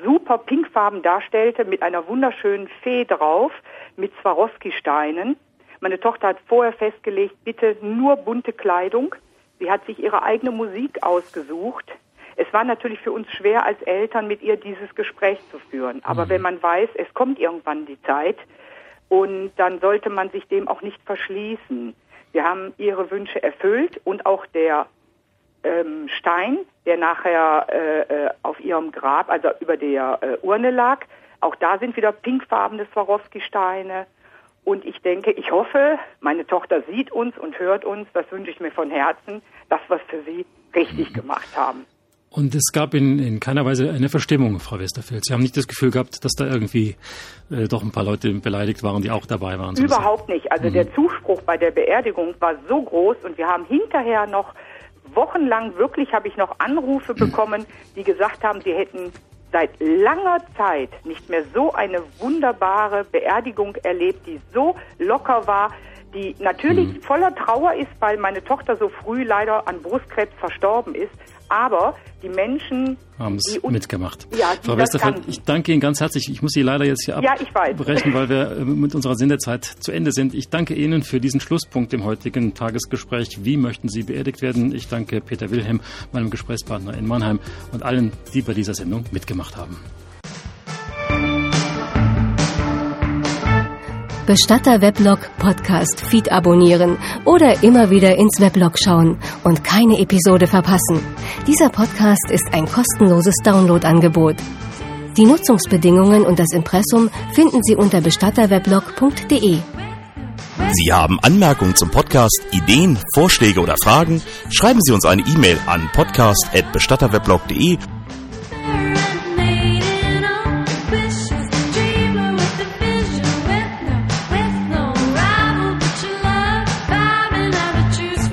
super pinkfarben darstellte mit einer wunderschönen Fee drauf mit Swarovski-Steinen. Meine Tochter hat vorher festgelegt, bitte nur bunte Kleidung. Sie hat sich ihre eigene Musik ausgesucht. Es war natürlich für uns schwer als Eltern mit ihr dieses Gespräch zu führen. Aber mhm. wenn man weiß, es kommt irgendwann die Zeit und dann sollte man sich dem auch nicht verschließen. Wir haben ihre Wünsche erfüllt und auch der ähm, Stein, der nachher äh, äh, auf ihrem Grab, also über der äh, Urne lag. Auch da sind wieder pinkfarbene Swarovski-Steine. Und ich denke, ich hoffe, meine Tochter sieht uns und hört uns, das wünsche ich mir von Herzen, dass wir es für sie richtig gemacht haben. Und es gab in, in keiner Weise eine Verstimmung, Frau Westerfeld. Sie haben nicht das Gefühl gehabt, dass da irgendwie äh, doch ein paar Leute beleidigt waren, die auch dabei waren. Überhaupt nicht. Also mhm. der Zuspruch bei der Beerdigung war so groß und wir haben hinterher noch wochenlang wirklich habe ich noch Anrufe bekommen, die gesagt haben, sie hätten seit langer Zeit nicht mehr so eine wunderbare Beerdigung erlebt, die so locker war, die natürlich mhm. voller Trauer ist, weil meine Tochter so früh leider an Brustkrebs verstorben ist. Aber die Menschen haben es mitgemacht. Ja, Frau Westerfeld, ich danke Ihnen ganz herzlich. Ich muss Sie leider jetzt hier abbrechen, ja, weil wir äh, mit unserer Sendezeit zu Ende sind. Ich danke Ihnen für diesen Schlusspunkt im heutigen Tagesgespräch. Wie möchten Sie beerdigt werden? Ich danke Peter Wilhelm, meinem Gesprächspartner in Mannheim und allen, die bei dieser Sendung mitgemacht haben. Bestatter Weblog Podcast Feed abonnieren oder immer wieder ins Weblog schauen und keine Episode verpassen. Dieser Podcast ist ein kostenloses Downloadangebot. Die Nutzungsbedingungen und das Impressum finden Sie unter bestatterweblog.de. Sie haben Anmerkungen zum Podcast, Ideen, Vorschläge oder Fragen? Schreiben Sie uns eine E-Mail an podcast@bestatterweblog.de